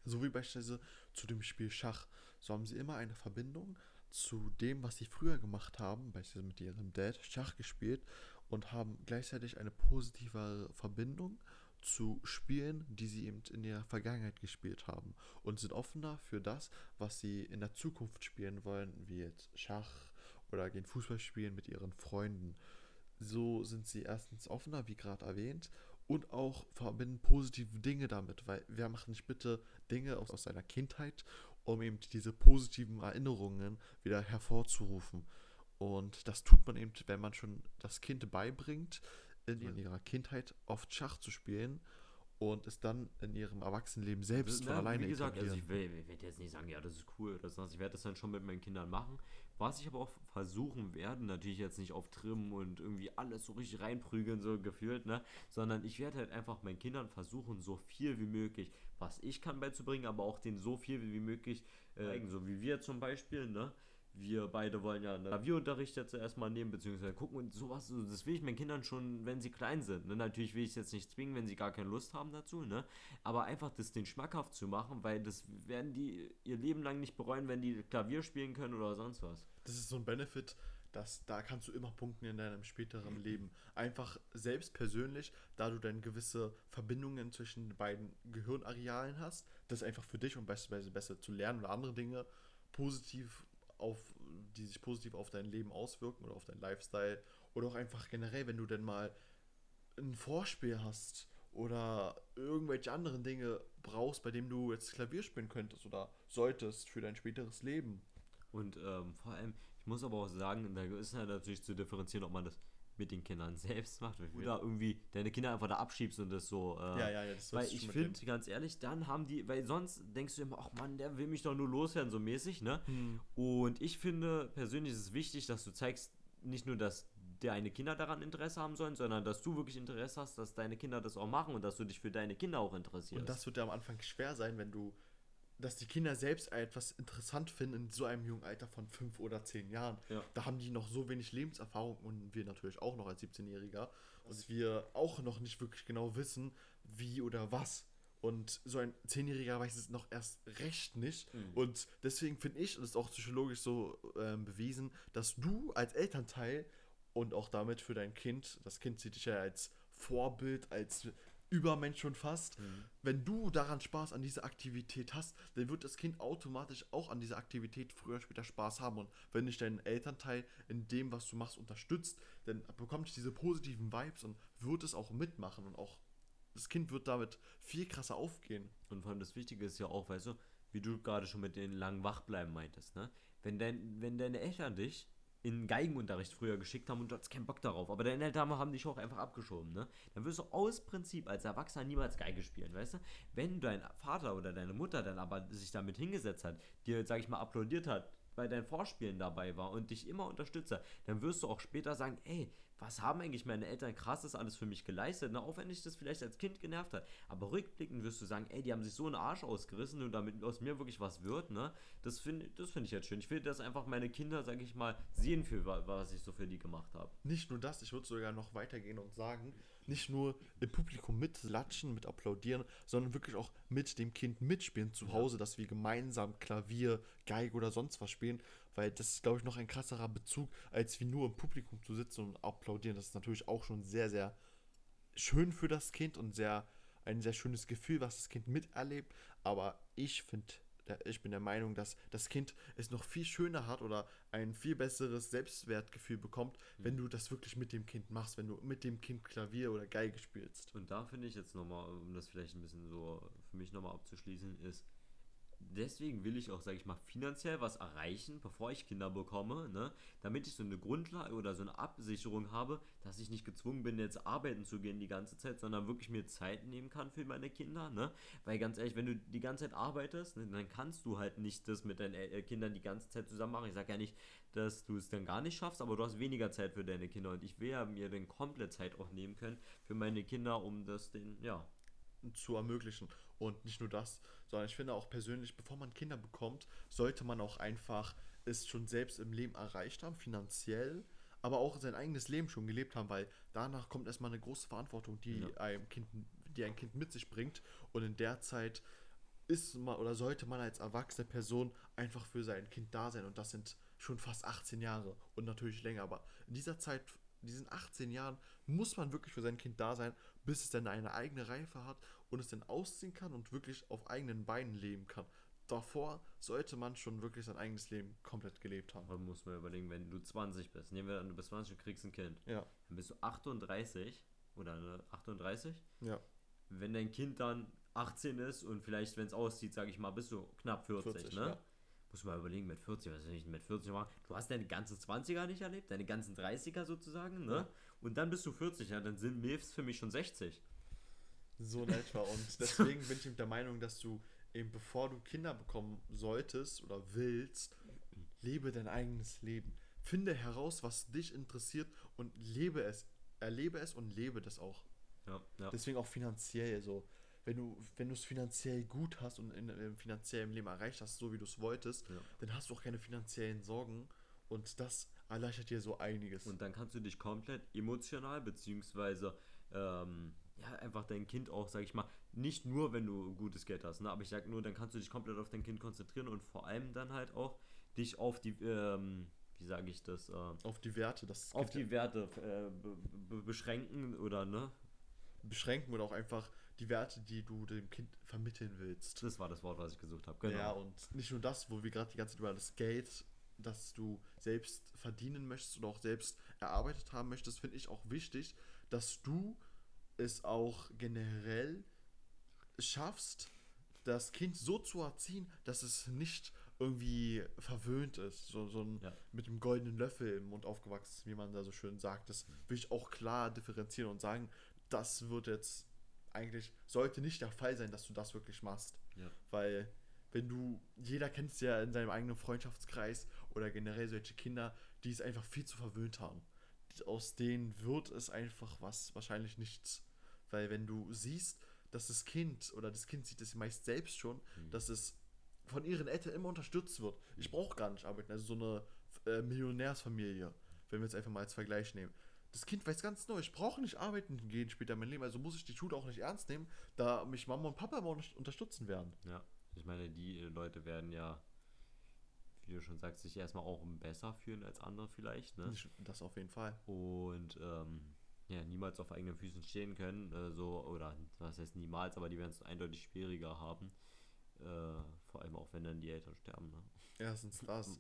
So wie beispielsweise zu dem Spiel Schach. So haben sie immer eine Verbindung zu dem, was sie früher gemacht haben, beispielsweise mit ihrem Dad Schach gespielt und haben gleichzeitig eine positive Verbindung zu Spielen, die sie eben in ihrer Vergangenheit gespielt haben und sind offener für das, was sie in der Zukunft spielen wollen, wie jetzt Schach oder gehen Fußball spielen mit ihren Freunden. So sind sie erstens offener, wie gerade erwähnt, und auch verbinden positive Dinge damit, weil wer macht nicht bitte Dinge aus, aus seiner Kindheit, um eben diese positiven Erinnerungen wieder hervorzurufen. Und das tut man eben, wenn man schon das Kind beibringt, in Ja. ihrer Kindheit oft Schach zu spielen und es dann in ihrem Erwachsenenleben selbst von Ne, alleine Wie gesagt, also ich werde jetzt nicht sagen, ja, das ist cool sonst. Ich werde das dann schon mit meinen Kindern machen. Was ich aber auch versuchen werde, natürlich jetzt nicht auf Trimmen und irgendwie alles so richtig reinprügeln, so gefühlt, ne? Sondern ich werde halt einfach meinen Kindern versuchen, so viel wie möglich, was ich kann beizubringen, aber auch denen so viel wie möglich äh. So wie wir zum Beispiel, ne? Wir beide wollen ja einen Klavierunterricht jetzt erstmal nehmen, beziehungsweise gucken und sowas, so, das will ich meinen Kindern schon, wenn sie klein sind. Ne? Natürlich will ich es jetzt nicht zwingen, wenn sie gar keine Lust haben dazu, ne? Aber einfach das den schmackhaft zu machen, weil das werden die ihr Leben lang nicht bereuen, wenn die Klavier spielen können oder sonst was. Das ist so ein Benefit, dass da kannst du immer punkten in deinem späteren Leben. Einfach selbst persönlich, da du dann gewisse Verbindungen zwischen den beiden Gehirnarealen hast, das einfach für dich, um beispielsweise besser zu lernen oder andere Dinge positiv auf, die sich positiv auf dein Leben auswirken oder auf dein Lifestyle oder auch einfach generell, wenn du dann mal ein Vorspiel hast oder irgendwelche anderen Dinge brauchst, bei dem du jetzt Klavier spielen könntest oder solltest für dein späteres Leben. Und ähm, vor allem, ich muss aber auch sagen, da ist ja natürlich zu differenzieren, ob man das mit den Kindern selbst macht oder irgendwie deine Kinder einfach da abschiebst und das so. Äh, Ja, ja, ja, das Weil ich finde, ganz ehrlich, dann haben die, weil sonst denkst du immer, ach Mann, der will mich doch nur loswerden, so mäßig, ne? Hm. Und ich finde persönlich ist es wichtig, dass du zeigst, nicht nur, dass deine Kinder daran Interesse haben sollen, sondern dass du wirklich Interesse hast, dass deine Kinder das auch machen und dass du dich für deine Kinder auch interessierst. Und das wird ja am Anfang schwer sein, wenn du, dass die Kinder selbst etwas interessant finden in so einem jungen Alter von fünf oder zehn Jahren. Ja. Da haben die noch so wenig Lebenserfahrung und wir natürlich auch noch als 17-Jähriger, dass wir auch noch nicht wirklich genau wissen, wie oder was. Und so ein Zehnjähriger weiß es noch erst recht nicht. Mhm. Und deswegen finde ich, und das ist auch psychologisch so ähm, bewiesen, dass du als Elternteil und auch damit für dein Kind, das Kind sieht dich ja als Vorbild, als Übermensch schon fast, Mhm. wenn du daran Spaß an dieser Aktivität hast, dann wird das Kind automatisch auch an dieser Aktivität früher oder später Spaß haben. Und wenn dich dein Elternteil in dem, was du machst, unterstützt, dann bekommt es diese positiven Vibes und wird es auch mitmachen und auch das Kind wird damit viel krasser aufgehen. Und vor allem das Wichtige ist ja auch, weißt du, wie du gerade schon mit den langen Wachbleiben meintest, ne? Wenn, dein, wenn deine Eltern dich in Geigenunterricht früher geschickt haben und du hattest keinen Bock darauf, aber deine Eltern haben dich auch einfach abgeschoben, ne? Dann wirst du aus Prinzip als Erwachsener niemals Geige spielen, weißt du? Wenn dein Vater oder deine Mutter dann aber sich damit hingesetzt hat, dir, sag ich mal, applaudiert hat, bei deinen Vorspielen dabei war und dich immer unterstützt hat, dann wirst du auch später sagen, ey, was haben eigentlich meine Eltern krasses alles für mich geleistet, ne? auch wenn dich das vielleicht als Kind genervt hat. Aber rückblickend wirst du sagen, ey, die haben sich so einen Arsch ausgerissen und damit aus mir wirklich was wird, ne? Das finde das find ich jetzt schön. Ich will, dass einfach meine Kinder, sag ich mal, sehen, für wa- was ich so für die gemacht habe. Nicht nur das, ich würde sogar noch weitergehen und sagen, nicht nur im Publikum mitlatschen, mit applaudieren, sondern wirklich auch mit dem Kind mitspielen zu Hause, dass wir gemeinsam Klavier, Geige oder sonst was spielen, weil das ist, glaube ich, noch ein krasserer Bezug, als wie nur im Publikum zu sitzen und applaudieren. Das ist natürlich auch schon sehr, sehr schön für das Kind und sehr ein sehr schönes Gefühl, was das Kind miterlebt. Aber ich finde, ich bin der Meinung, dass das Kind es noch viel schöner hat oder ein viel besseres Selbstwertgefühl bekommt, Mhm. wenn du das wirklich mit dem Kind machst, wenn du mit dem Kind Klavier oder Geige spielst. Und da finde ich jetzt nochmal, um das vielleicht ein bisschen so für mich nochmal abzuschließen, ist, deswegen will ich auch, sage ich mal, finanziell was erreichen, bevor ich Kinder bekomme, ne? damit ich so eine Grundlage oder so eine Absicherung habe, dass ich nicht gezwungen bin, jetzt arbeiten zu gehen die ganze Zeit, sondern wirklich mir Zeit nehmen kann für meine Kinder. Ne? Weil ganz ehrlich, wenn du die ganze Zeit arbeitest, ne, dann kannst du halt nicht das mit deinen äh, Kindern die ganze Zeit zusammen machen. Ich sage ja nicht, dass du es dann gar nicht schaffst, aber du hast weniger Zeit für deine Kinder und ich will ja mir dann komplett Zeit auch nehmen können für meine Kinder, um das den, ja, zu ermöglichen. Und nicht nur das, sondern ich finde auch persönlich, bevor man Kinder bekommt, sollte man auch einfach es schon selbst im Leben erreicht haben, finanziell, aber auch sein eigenes Leben schon gelebt haben, weil danach kommt erstmal eine große Verantwortung, die Ja. einem Kind, die ein Kind mit sich bringt. Und in der Zeit ist man oder sollte man als erwachsene Person einfach für sein Kind da sein. Und das sind schon fast 18 Jahre und natürlich länger. Aber in dieser Zeit, in diesen 18 Jahren, muss man wirklich für sein Kind da sein, bis es dann eine eigene Reife hat und es dann ausziehen kann und wirklich auf eigenen Beinen leben kann. Davor sollte man schon wirklich sein eigenes Leben komplett gelebt haben. aber muss man überlegen, wenn du 20 bist, nehmen wir an, du bist 20 und kriegst ein Kind, Ja, dann bist du 38 oder ne, 38 ja, wenn dein Kind dann 18 ist und vielleicht, wenn es aussieht, sage ich mal, bist du knapp 40, 40, ne? ja. Muss man überlegen, mit 40, was soll ich mit 40 machen? Du hast deine ganzen 20er nicht erlebt, deine ganzen 30er sozusagen, ne? Ja. Und dann bist du 40, ja, dann sind Milfs für mich schon 60. so in etwa. Und deswegen bin ich der Meinung, dass du eben bevor du Kinder bekommen solltest oder willst, lebe dein eigenes Leben. Finde heraus, was dich interessiert und lebe es. Erlebe es und lebe das auch. Ja, ja. Deswegen auch finanziell so. Wenn du, wenn du es finanziell gut hast und in, im finanziellen Leben erreicht hast, so wie du es wolltest, Ja. dann hast du auch keine finanziellen Sorgen und das erleichtert dir so einiges. Und dann kannst du dich komplett emotional, beziehungsweise ähm, ja, einfach dein Kind auch, sag ich mal, nicht nur, wenn du gutes Geld hast, ne? aber ich sag nur, dann kannst du dich komplett auf dein Kind konzentrieren und vor allem dann halt auch dich auf die, ähm, wie sage ich das, äh, auf die Werte, das auf gibt ja- die Werte äh, be be beschränken oder ne? beschränken oder auch einfach die Werte, die du dem Kind vermitteln willst. Das war das Wort, was ich gesucht habe. Genau. Ja, und nicht nur das, wo wir gerade die ganze Zeit über das Geld, das du selbst verdienen möchtest oder auch selbst erarbeitet haben möchtest, finde ich auch wichtig, dass du es auch generell schaffst, das Kind so zu erziehen, dass es nicht irgendwie verwöhnt ist, so, so ein, Ja. mit dem goldenen Löffel im Mund aufgewachsen ist, wie man da so schön sagt. Das will ich auch klar differenzieren und sagen, das wird jetzt eigentlich, sollte nicht der Fall sein, dass du das wirklich machst. Ja. Weil, wenn du, jeder kennt es ja in seinem eigenen Freundschaftskreis oder generell solche Kinder, die es einfach viel zu verwöhnt haben. Aus denen wird es einfach was, wahrscheinlich nichts. Weil wenn du siehst, dass das Kind oder das Kind sieht es meist selbst schon, dass es von ihren Eltern immer unterstützt wird. Ich brauche gar nicht arbeiten. Also so eine äh, Millionärsfamilie, wenn wir jetzt einfach mal als Vergleich nehmen. Das Kind weiß ganz neu, ich brauche nicht arbeiten gehen später in meinem Leben, also muss ich die Schule auch nicht ernst nehmen, da mich Mama und Papa immer unter- unterstützen werden. Ja, ich meine, die äh, Leute werden ja, wie du schon sagst, sich erstmal auch besser fühlen als andere vielleicht, ne? Das auf jeden Fall. Und ähm, ja, niemals auf eigenen Füßen stehen können, äh, so, oder was heißt niemals, aber die werden es eindeutig schwieriger haben. Äh, vor allem auch, wenn dann die Eltern sterben, ne? Erstens das.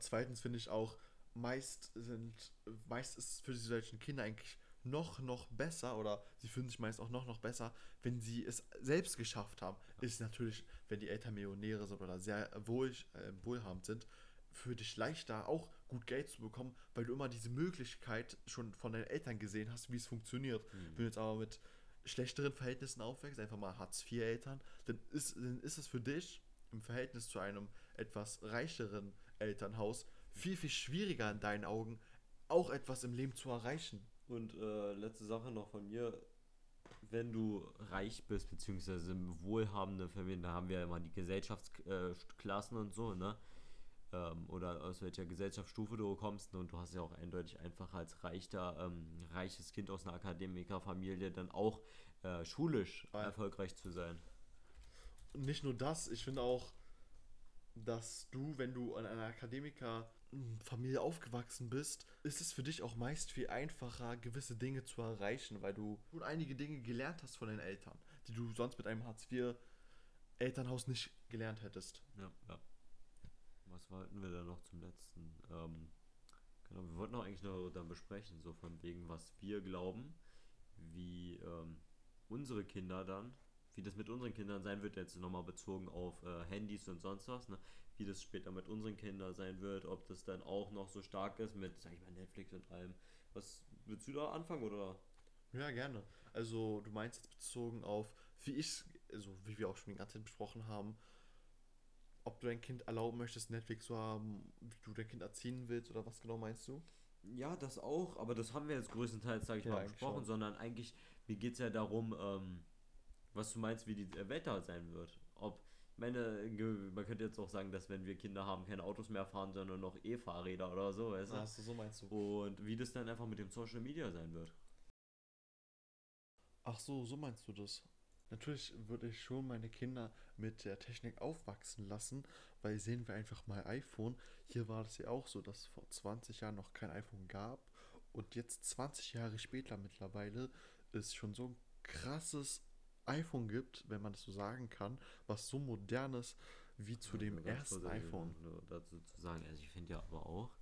Zweitens finde ich auch, meist sind, meist ist es für solchen Kinder eigentlich noch, noch besser oder sie fühlen sich meist auch noch, noch besser, wenn sie es selbst geschafft haben. Ist natürlich, wenn die Eltern Millionäre sind oder sehr wohl, äh, wohlhabend sind, für dich leichter auch gut Geld zu bekommen, weil du immer diese Möglichkeit schon von deinen Eltern gesehen hast, wie es funktioniert. Wenn du jetzt aber mit schlechteren Verhältnissen aufwächst, einfach mal Hartz-IV-Eltern, dann ist, dann ist es für dich im Verhältnis zu einem etwas reicheren Elternhaus viel, viel schwieriger in deinen Augen, auch etwas im Leben zu erreichen. Und äh, letzte Sache noch von mir. Wenn du reich bist, beziehungsweise im wohlhabenden Familien, da haben wir ja immer die Gesellschaftsklassen und so, ne? Ähm, oder aus welcher Gesellschaftsstufe du kommst. Und du hast ja auch eindeutig einfach als reicher, ähm, reiches Kind aus einer Akademikerfamilie dann auch äh, schulisch Ah, ja. erfolgreich zu sein. Und nicht nur das, ich finde auch, dass du, wenn du in einer Akademikerfamilie aufgewachsen bist, ist es für dich auch meist viel einfacher, gewisse Dinge zu erreichen, weil du schon einige Dinge gelernt hast von deinen Eltern, die du sonst mit einem Hartz-IV-Elternhaus nicht gelernt hättest. Ja, ja. Was wollten wir da noch zum letzten? Ähm, genau, wir wollten auch eigentlich noch dann besprechen, so von wegen, was wir glauben, wie ähm, unsere Kinder dann, wie das mit unseren Kindern sein wird, jetzt nochmal bezogen auf äh, Handys und sonst was, ne? wie das später mit unseren Kindern sein wird, ob das dann auch noch so stark ist mit, sag ich mal, Netflix und allem. Was willst du da anfangen oder? Ja, gerne. Also du meinst jetzt bezogen auf, wie ich, also wie wir auch schon die ganze Zeit besprochen haben, ob du dein Kind erlauben möchtest, Netflix zu haben, wie du dein Kind erziehen willst oder was genau meinst du? Ja, das auch, aber das haben wir jetzt größtenteils, sage ich Ja, mal, besprochen, sondern eigentlich, mir geht es ja darum, ähm, was du meinst, wie die äh, Welt da sein wird. Ob, ich meine, man könnte jetzt auch sagen, dass wenn wir Kinder haben, keine Autos mehr fahren, sondern noch E-Fahrräder oder so, weißt du? Ach so, so meinst du. Und wie das dann einfach mit dem Social Media sein wird. Ach so, so meinst du das. Natürlich würde ich schon meine Kinder mit der Technik aufwachsen lassen, weil sehen wir einfach mal iPhone. Hier war das ja auch so, dass es vor 20 Jahren noch kein iPhone gab und jetzt 20 Jahre später mittlerweile es schon so ein krasses iPhone gibt, wenn man das so sagen kann, was so modern ist wie zu Ja, dem ersten iPhone. Dazu zu sagen, also ich finde ja aber auch,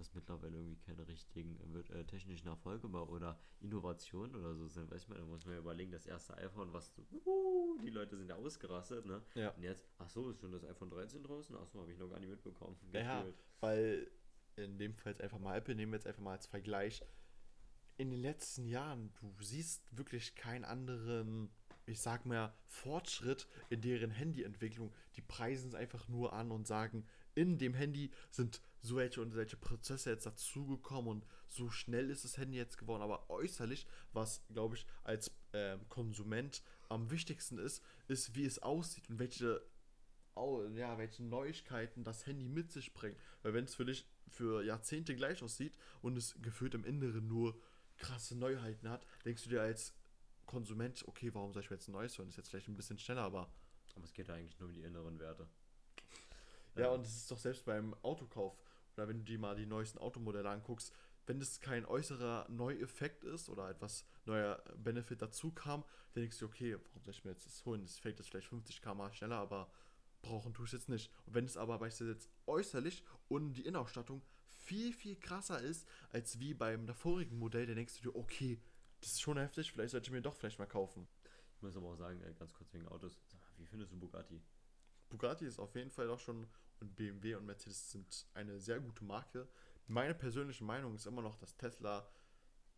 dass mittlerweile irgendwie keine richtigen äh, äh, technischen Erfolge mehr oder Innovationen oder so sind. Weiß man, da muss man ja überlegen, das erste iPhone, was so, uh, die Leute sind ja ausgerastet, ne? Ja. Und jetzt, ach so, ist schon das iPhone 13 draußen? Ach so, habe ich noch gar nicht mitbekommen. Ja, weil in dem Fall jetzt einfach mal Apple, nehmen wir jetzt einfach mal als Vergleich. In den letzten Jahren, du siehst wirklich keinen anderen, ich sag mal, Fortschritt in deren Handyentwicklung. Die preisen es einfach nur an und sagen, in dem Handy sind so welche und solche Prozesse jetzt dazugekommen und so schnell ist das Handy jetzt geworden. Aber äußerlich, was glaube ich als ähm, Konsument am wichtigsten ist, ist, wie es aussieht und welche ja, welche Neuigkeiten das Handy mit sich bringt. Weil wenn es für dich für Jahrzehnte gleich aussieht und es gefühlt im Inneren nur krasse Neuheiten hat, denkst du dir als Konsument, okay, warum soll ich mir jetzt ein neues holen? Ist jetzt vielleicht ein bisschen schneller, aber Aber es geht eigentlich nur um die inneren Werte. Ja, und es ist doch selbst beim Autokauf oder wenn du dir mal die neuesten Automodelle anguckst, wenn das kein äußerer Neueffekt ist oder etwas neuer Benefit dazu kam, dann denkst du, okay, warum soll ich mir jetzt das holen? Das fällt jetzt vielleicht 50 km schneller, aber brauchen tue ich es jetzt nicht. Und wenn es aber beispielsweise jetzt äußerlich und die Innenausstattung viel, viel krasser ist, als wie beim davorigen Modell, dann denkst du dir, okay, das ist schon heftig, vielleicht sollte ich mir doch vielleicht mal kaufen. Ich muss aber auch sagen, äh, ganz kurz wegen Autos, sag mal, wie findest du Bugatti? Bugatti ist auf jeden Fall auch schon und BMW und Mercedes sind eine sehr gute Marke. Meine persönliche Meinung ist immer noch, dass Tesla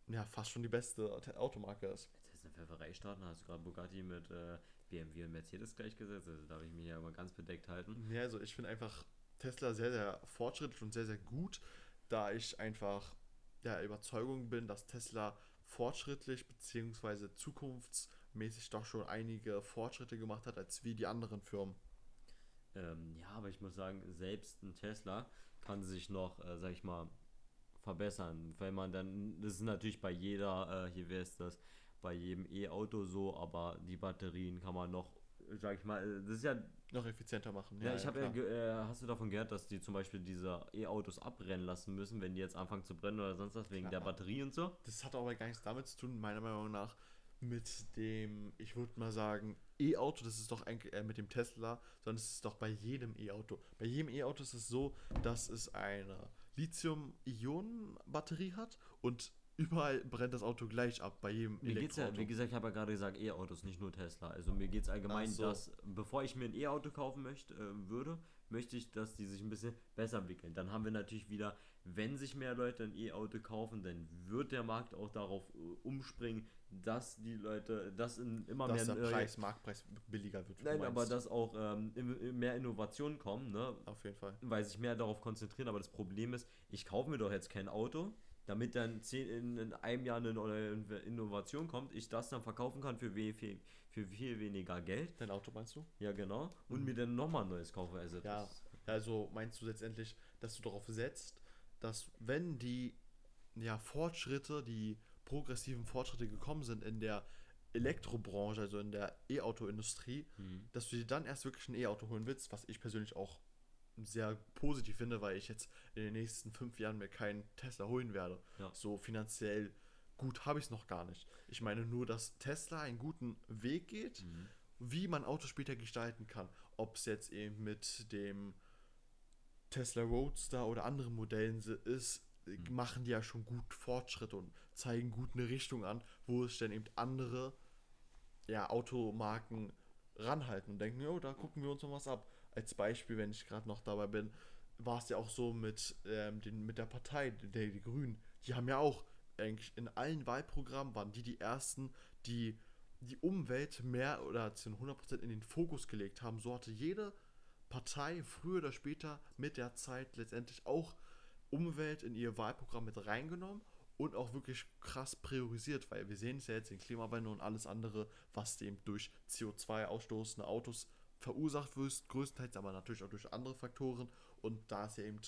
ja fast schon die beste Te- Automarke ist. Jetzt ist eine Pfefferei starten, hast du gerade Bugatti mit äh, BMW und Mercedes gleichgesetzt, also darf ich mich ja immer ganz bedeckt halten. Ja, also ich finde einfach Tesla sehr, sehr fortschrittlich und sehr, sehr gut, da ich einfach der Überzeugung bin, dass Tesla fortschrittlich bzw. zukunftsmäßig doch schon einige Fortschritte gemacht hat als wie die anderen Firmen. Ähm, ja, aber ich muss sagen, selbst ein Tesla kann sich noch, äh, sag ich mal, verbessern. Weil man dann, das ist natürlich bei jeder, äh, hier wäre es das, bei jedem E-Auto so, aber die Batterien kann man noch, sag ich mal, äh, das ist ja, Noch effizienter machen. ja, ich habe ja, klar. ge- äh, hast du davon gehört, dass die zum Beispiel diese E-Autos abbrennen lassen müssen, wenn die jetzt anfangen zu brennen oder sonst was, wegen der Klar. Batterie und so? Das hat aber gar nichts damit zu tun, meiner Meinung nach, mit dem, ich würde mal sagen, E-Auto, das ist doch eigentlich äh, mit dem Tesla, sondern es ist doch bei jedem E-Auto. Bei jedem E-Auto ist es so, dass es eine Lithium-Ionen-Batterie hat und überall brennt das Auto gleich ab, bei jedem Mir geht's ja, wie gesagt, ich habe ja gerade gesagt, E-Autos, nicht nur Tesla. Also mir geht es allgemein, so. dass, bevor ich mir ein E-Auto kaufen möchte, äh, würde, möchte ich, dass die sich ein bisschen besser entwickeln. Dann haben wir natürlich wieder, wenn sich mehr Leute ein E-Auto kaufen, dann wird der Markt auch darauf äh, umspringen, dass die Leute, dass in immer dass mehr der äh, Preis, Marktpreis billiger wird. Nein, aber dass auch ähm, mehr Innovationen kommen, ne? Auf jeden Fall. weil sich mehr darauf konzentrieren. Aber das Problem ist, ich kaufe mir doch jetzt kein Auto, damit dann zehn, in, in einem Jahr eine neue Innovation kommt, ich das dann verkaufen kann für, we, viel, für viel weniger Geld. Dein Auto meinst du? Ja, genau. Und mir dann nochmal ein neues kaufe. Also Ja. Also meinst du letztendlich, dass du darauf setzt, dass wenn die ja, Fortschritte, die progressiven Fortschritte gekommen sind in der Elektrobranche, also in der E-Auto-Industrie, Mhm. dass du dir dann erst wirklich ein E-Auto holen willst, was ich persönlich auch sehr positiv finde, weil ich jetzt in den nächsten fünf Jahren mir keinen Tesla holen werde. Ja. So finanziell gut habe ich es noch gar nicht. Ich meine nur, dass Tesla einen guten Weg geht, Mhm. wie man Autos später gestalten kann. Ob es jetzt eben mit dem Tesla Roadster oder anderen Modellen ist, äh, Mhm. machen die ja schon gut Fortschritte und zeigen gut eine Richtung an, wo es dann eben andere ja, Automarken ranhalten und denken, jo, da gucken wir uns noch was ab. Als Beispiel, wenn ich gerade noch dabei bin, war es ja auch so mit, ähm, den, mit der Partei, der, die Grünen. Die haben ja auch eigentlich in allen Wahlprogrammen waren die die ersten, die die Umwelt mehr oder zu 100% in den Fokus gelegt haben. So hatte jede Partei früher oder später mit der Zeit letztendlich auch Umwelt in ihr Wahlprogramm mit reingenommen und auch wirklich krass priorisiert, weil wir sehen es ja jetzt den Klimawandel und alles andere, was dem durch CO2 ausstoßende Autos verursacht wird, größtenteils aber natürlich auch durch andere Faktoren und da ist ja eben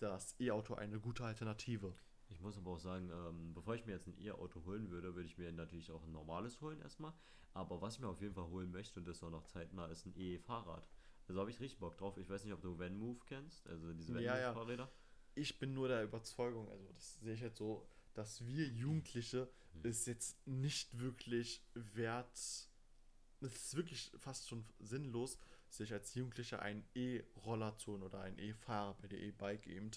das E-Auto eine gute Alternative. Ich muss aber auch sagen, ähm, bevor ich mir jetzt ein E-Auto holen würde, würde ich mir natürlich auch ein normales holen erstmal. Aber was ich mir auf jeden Fall holen möchte, und das ist auch noch zeitnah, ist ein E-Fahrrad. Also habe ich richtig Bock drauf. Ich weiß nicht, ob du VanMoof kennst, also diese Ja, ja. VanMoof-Fahrräder. Ich bin nur der Überzeugung, also das sehe ich jetzt so, dass wir Jugendliche Hm. es jetzt nicht wirklich wert, es ist wirklich fast schon sinnlos, sich als Jugendlicher einen E-Roller zu holen oder ein E-Fahrrad bei der E-Bike eben,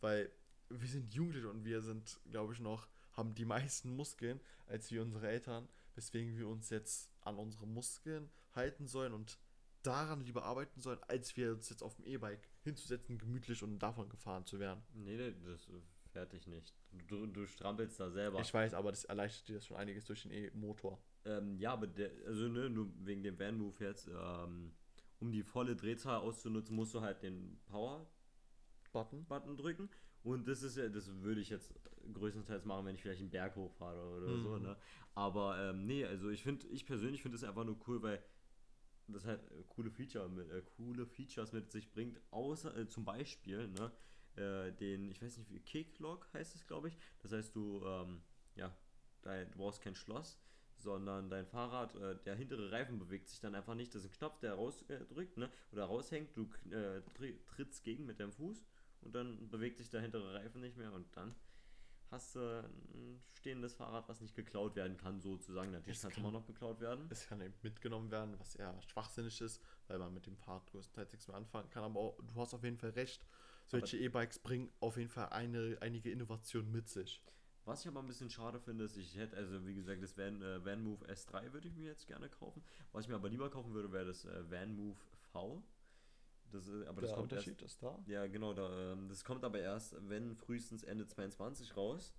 weil wir sind Jugendliche und wir sind, glaube ich, noch, haben die meisten Muskeln als wir unsere Eltern, weswegen wir uns jetzt an unsere Muskeln halten sollen und daran lieber arbeiten sollen, als wir uns jetzt auf dem E-Bike hinzusetzen, gemütlich und davon gefahren zu werden. Nee, nee, das fertig nicht. Du, du strampelst da selber. Ich weiß, aber das erleichtert dir das schon einiges durch den E-Motor. Ähm, ja, aber der, also ne, nur wegen dem Van-Move jetzt, ähm, um die volle Drehzahl auszunutzen, musst du halt den Power-Button Button? drücken. Und das ist ja, das würde ich jetzt größtenteils machen, wenn ich vielleicht einen Berg hochfahre oder Mhm. so, ne? Aber ähm, nee, also ich finde, ich persönlich finde es einfach nur cool, weil das halt äh, coole Feature mit, äh, coole Features mit sich bringt, außer äh, zum Beispiel, ne, äh, den, ich weiß nicht wie, Kicklock heißt es, glaube ich. Das heißt, du, ähm, ja, du brauchst kein Schloss, sondern dein Fahrrad, äh, der hintere Reifen bewegt sich dann einfach nicht. Das ist ein Knopf, der rausdrückt, äh, ne, oder raushängt. Du äh, tri- trittst gegen mit deinem Fuß und dann bewegt sich der hintere Reifen nicht mehr und dann hast du ein stehendes Fahrrad, was nicht geklaut werden kann, sozusagen. Natürlich kann es immer noch geklaut werden. Es kann eben mitgenommen werden, was eher schwachsinnig ist, weil man mit dem Fahrrad größtenteils nichts mehr anfangen kann. Aber auch, du hast auf jeden Fall recht. Solche E-Bikes bringen auf jeden Fall eine, einige Innovationen mit sich. Was ich aber ein bisschen schade finde, ist, ich hätte, also wie gesagt, das Van, äh, VanMoof S3 würde ich mir jetzt gerne kaufen. Was ich mir aber lieber kaufen würde, wäre das äh, VanMoof V. Das, äh, aber das Der kommt erst, Unterschied ist da. Ja, genau, da, ähm, das kommt aber erst, wenn frühestens Ende 22 raus.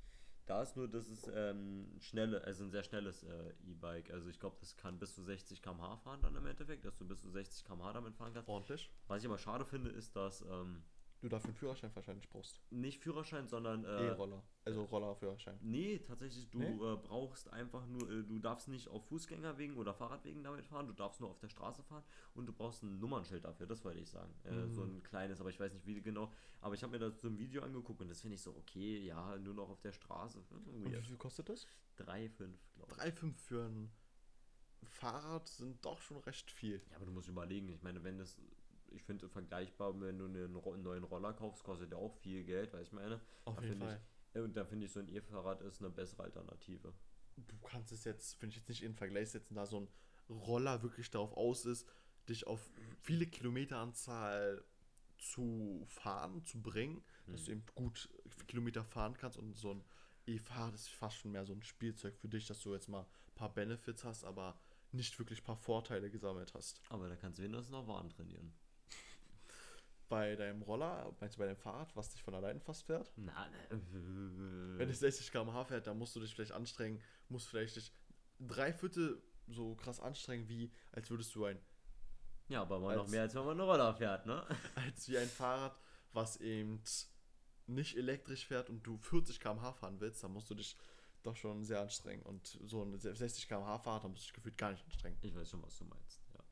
Da ist nur, das ist ähm, schnelle, also ein sehr schnelles äh, E-Bike. Also ich glaube, das kann bis zu 60 km/h fahren dann im Endeffekt, dass du bis zu 60 km/h damit fahren kannst. Ordentlich. Was ich aber schade finde, ist, dass ähm, Du dafür einen Führerschein wahrscheinlich brauchst. nicht Führerschein, sondern äh, E-Roller. Also Rollerführerschein. Nee, tatsächlich, du Nee? Äh, brauchst einfach nur, äh, du darfst nicht auf Fußgängerwegen oder Fahrradwegen damit fahren, du darfst nur auf der Straße fahren und du brauchst ein Nummernschild dafür, das wollte ich sagen. Äh, So Mhm. ein kleines, aber ich weiß nicht wie genau. Aber ich habe mir das so ein Video angeguckt und das finde ich so, okay, ja, nur noch auf der Straße. Hm, Und wie viel kostet das? 3, 5, glaube ich. 3,5 für ein Fahrrad sind doch schon recht viel. Ja, aber du musst überlegen, ich meine, wenn das, ich finde vergleichbar, wenn du einen, neuen Roller kaufst, kostet der auch viel Geld, weiß ich meine. Auf Da jeden Fall. Ich, und da finde ich so ein E-Fahrrad ist eine bessere Alternative. du kannst es jetzt, finde ich jetzt nicht in Vergleich setzen, da so ein Roller wirklich darauf aus ist, dich auf viele Kilometeranzahl zu fahren, zu bringen, dass du eben gut Kilometer fahren kannst und so ein E-Fahrrad ist fast schon mehr so ein Spielzeug für dich, dass du jetzt mal ein paar Benefits hast, aber nicht wirklich ein paar Vorteile gesammelt hast. Aber da kannst du wenigstens noch Waren trainieren. Bei deinem Roller, meinst du bei deinem Fahrrad, was dich von allein fast fährt? Na, ne. Wenn es 60 km/h fährt, dann musst du dich vielleicht anstrengen, musst vielleicht dich drei Viertel so krass anstrengen, wie als würdest du ein Ja, aber mal noch Als- mehr, als wenn man einen Roller fährt, ne? als wie ein Fahrrad, was eben nicht elektrisch fährt und du 40 km/h fahren willst, dann musst du dich doch schon sehr anstrengen. Und so ein 60 km/h Fahrrad, dann musst du dich gefühlt gar nicht anstrengen. Ich weiß schon, was du meinst. Ja.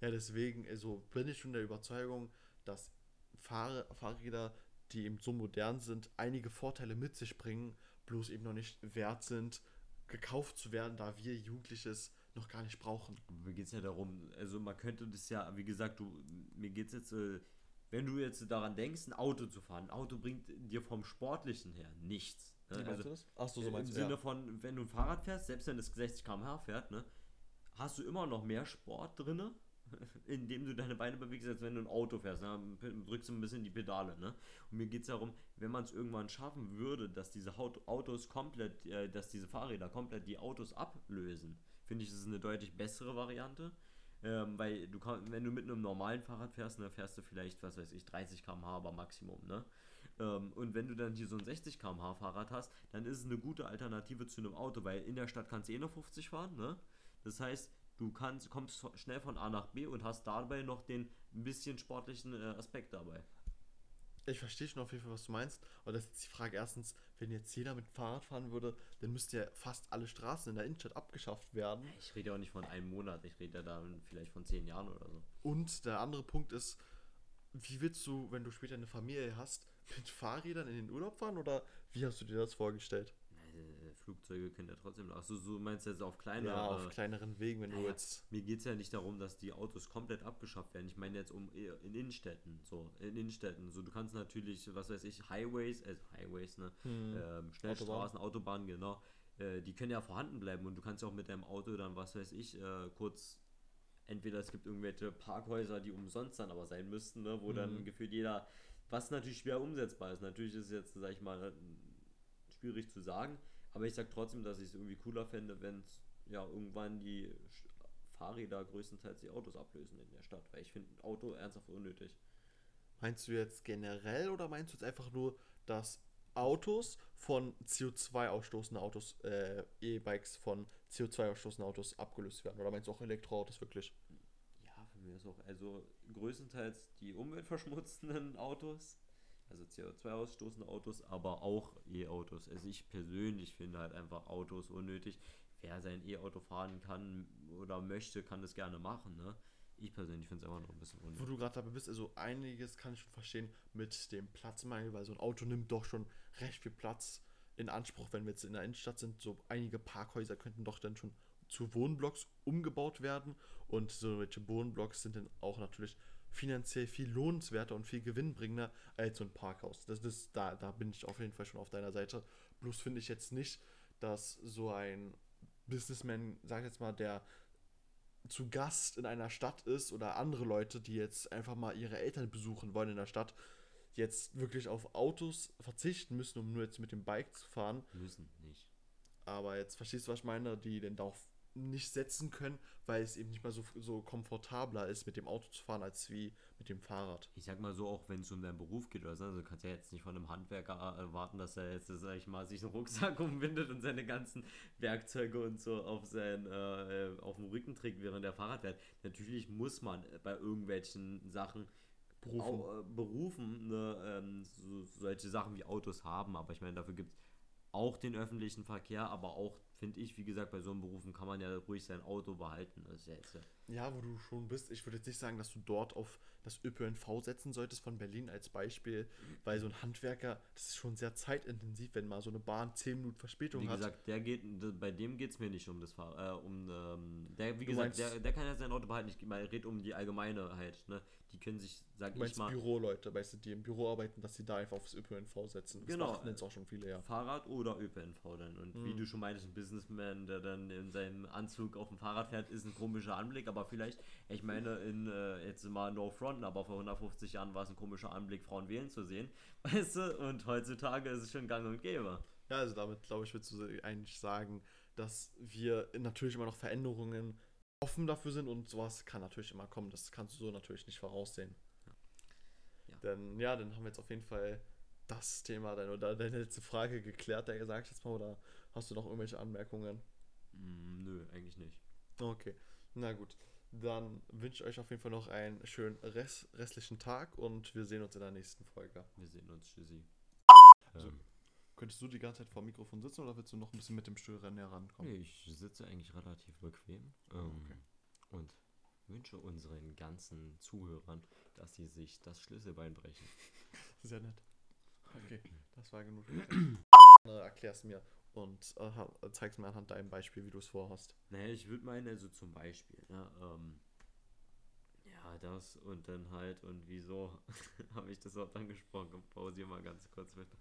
Ja, deswegen also bin ich schon der Überzeugung, dass Fahr Fahrräder, die eben so modern sind, einige Vorteile mit sich bringen, bloß eben noch nicht wert sind, gekauft zu werden, da wir Jugendliches noch gar nicht brauchen. Mir geht es ja darum, also man könnte das ja, wie gesagt, du, mir geht es jetzt, äh, wenn du jetzt daran denkst, ein Auto zu fahren, ein Auto bringt dir vom Sportlichen her nichts. Ne? Also, du das? Achso, so Im meinst du Sinne ja. von, wenn du ein Fahrrad fährst, selbst wenn es 60 km/h fährt, ne, hast du immer noch mehr Sport drinne, indem du deine Beine bewegst, als wenn du ein Auto fährst. Ne? Drückst du ein bisschen die Pedale. Ne? Und mir geht es darum, wenn man es irgendwann schaffen würde, dass diese Autos komplett, äh, dass diese Fahrräder komplett die Autos ablösen, finde ich, das ist eine deutlich bessere Variante. Ähm, weil du wenn du mit einem normalen Fahrrad fährst, ne, fährst du vielleicht, was weiß ich, 30 km/h aber Maximum, ne? Ähm, und wenn du dann hier so ein 60 km/h Fahrrad hast, dann ist es eine gute Alternative zu einem Auto, weil in der Stadt kannst du eh nur 50 fahren, ne? Das heißt, du kannst, kommst schnell von A nach B und hast dabei noch den ein bisschen sportlichen äh, Aspekt dabei. Ich verstehe schon auf jeden Fall, was du meinst. Aber das ist jetzt die Frage erstens, wenn jetzt jeder mit Fahrrad fahren würde, dann müsste ja fast alle Straßen in der Innenstadt abgeschafft werden. Ich rede ja auch nicht von einem Monat, ich rede ja da vielleicht von zehn Jahren oder so. Und der andere Punkt ist, wie willst du, wenn du später eine Familie hast, mit Fahrrädern in den Urlaub fahren oder wie hast du dir das vorgestellt? Äh, Flugzeuge können ja trotzdem. Achso, so meinst du jetzt auf kleine. ja, äh, auf kleineren Wegen, wenn du jetzt. Mir geht es ja nicht darum, dass die Autos komplett abgeschafft werden. Ich meine jetzt um eher in Innenstädten. So, in Innenstädten. So, du kannst natürlich, was weiß ich, Highways, also Highways, ne? Hm. Ähm, Schnellstraßen, Autobahnen, genau. Äh, die können ja vorhanden bleiben und du kannst ja auch mit deinem Auto dann, was weiß ich, äh, kurz. Entweder es gibt irgendwelche Parkhäuser, die umsonst dann aber sein müssten, ne? wo dann Mhm. gefühlt jeder, was natürlich schwer umsetzbar ist. Natürlich ist es jetzt, sag ich mal, schwierig zu sagen, aber ich sag trotzdem, dass ich es irgendwie cooler fände, wenn es ja irgendwann die Fahrräder größtenteils die Autos ablösen in der Stadt, weil ich finde ein Auto ernsthaft unnötig. Meinst du jetzt generell oder meinst du jetzt einfach nur, dass Autos von CO2 ausstoßenden Autos, äh, E-Bikes von CO2 ausstoßenden Autos abgelöst werden? Oder meinst du auch Elektroautos wirklich? Ja, für mich ist auch, also größtenteils die umweltverschmutzenden Autos, also CO2 ausstoßende Autos, aber auch E-Autos. Also ich persönlich finde halt einfach Autos unnötig. Wer sein E-Auto fahren kann oder möchte, kann das gerne machen, ne? Ich persönlich finde es einfach noch ein bisschen Wo unnötig. du gerade dabei bist, also einiges kann ich schon verstehen mit dem Platzmangel, weil so ein Auto nimmt doch schon recht viel Platz in Anspruch, wenn wir jetzt in der Innenstadt sind. So einige Parkhäuser könnten doch dann schon zu Wohnblocks umgebaut werden und solche Wohnblocks sind dann auch natürlich finanziell viel lohnenswerter und viel gewinnbringender als so ein Parkhaus. Das ist, da, da bin ich auf jeden Fall schon auf deiner Seite. Bloß finde ich jetzt nicht, dass so ein Businessman, sag ich jetzt mal, der zu Gast in einer Stadt ist oder andere Leute, die jetzt einfach mal ihre Eltern besuchen wollen in der Stadt, jetzt wirklich auf Autos verzichten müssen, um nur jetzt mit dem Bike zu fahren. Müssen nicht. Aber jetzt verstehst du, was ich meine, die den darauf nicht setzen können, weil es eben nicht mal so, so komfortabler ist, mit dem Auto zu fahren, als wie mit dem Fahrrad. Ich sag mal so, auch wenn es um deinen Beruf geht oder so, also du kannst ja jetzt nicht von einem Handwerker erwarten, dass er jetzt, sag ich mal, sich einen Rucksack umwindet und seine ganzen Werkzeuge und so auf sein, äh, auf dem Rücken trägt, während der Fahrrad fährt. Natürlich muss man bei irgendwelchen Sachen Berufen. Au, äh, berufen ne, ähm, so, solche Sachen wie Autos haben, aber ich meine, dafür gibt es auch den öffentlichen Verkehr, aber auch, finde ich, wie gesagt, bei so einem Berufen kann man ja ruhig sein Auto behalten. Das ist ja jetzt, Ja, wo du schon bist. Ich würde jetzt nicht sagen, dass du dort auf das ÖPNV setzen solltest von Berlin als Beispiel, weil so ein Handwerker, das ist schon sehr zeitintensiv, wenn mal so eine Bahn 10 Minuten Verspätung Wie hat. gesagt, der geht, bei dem geht es mir nicht um das Fahr äh, um, ähm, der, wie Du gesagt, meinst- der, der kann ja sein Auto behalten, ich rede um die Allgemeinheit, ne? Die können sich, sag Du ich mal, Büroleute, weißt du, die im Büro arbeiten, dass sie da einfach aufs ÖPNV setzen. Das Genau. machen jetzt auch schon viele, ja. Fahrrad oder ÖPNV dann. Und wie Mhm. du schon meintest, ein Businessman, der dann in seinem Anzug auf dem Fahrrad fährt, ist ein komischer Anblick, aber vielleicht, ich meine, in äh, jetzt mal No Front, aber vor 150 Jahren war es ein komischer Anblick, Frauen wählen zu sehen, weißt du, und heutzutage ist es schon gang und gäbe. Ja, also damit, glaube ich, würdest du eigentlich sagen, dass wir natürlich immer noch Veränderungen offen dafür sind und sowas kann natürlich immer kommen. Das kannst du so natürlich nicht voraussehen. Ja. Denn ja, dann haben wir jetzt auf jeden Fall das Thema deine, oder deine letzte Frage geklärt, der gesagt jetzt mal, oder hast du noch irgendwelche Anmerkungen? Mm, nö, eigentlich nicht. Okay, na gut. Dann wünsche ich euch auf jeden Fall noch einen schönen Rest, restlichen Tag und wir sehen uns in der nächsten Folge. Wir sehen uns, tschüssi. Also, Könntest du die ganze Zeit vor dem Mikrofon sitzen oder willst du noch ein bisschen mit dem Stuhl näher rankommen? ich sitze eigentlich relativ bequem. Ähm, okay. Und wünsche unseren ganzen Zuhörern, dass sie sich das Schlüsselbein brechen. Sehr nett. Okay, das war genug. erklär's mir und äh, ha- zeig's mir anhand deinem Beispiel, wie du es vorhast. Naja, ich würde meinen, also zum Beispiel, ne, ähm, ja, das und dann halt und wieso habe ich das Wort angesprochen? Pausier mal ganz kurz bitte.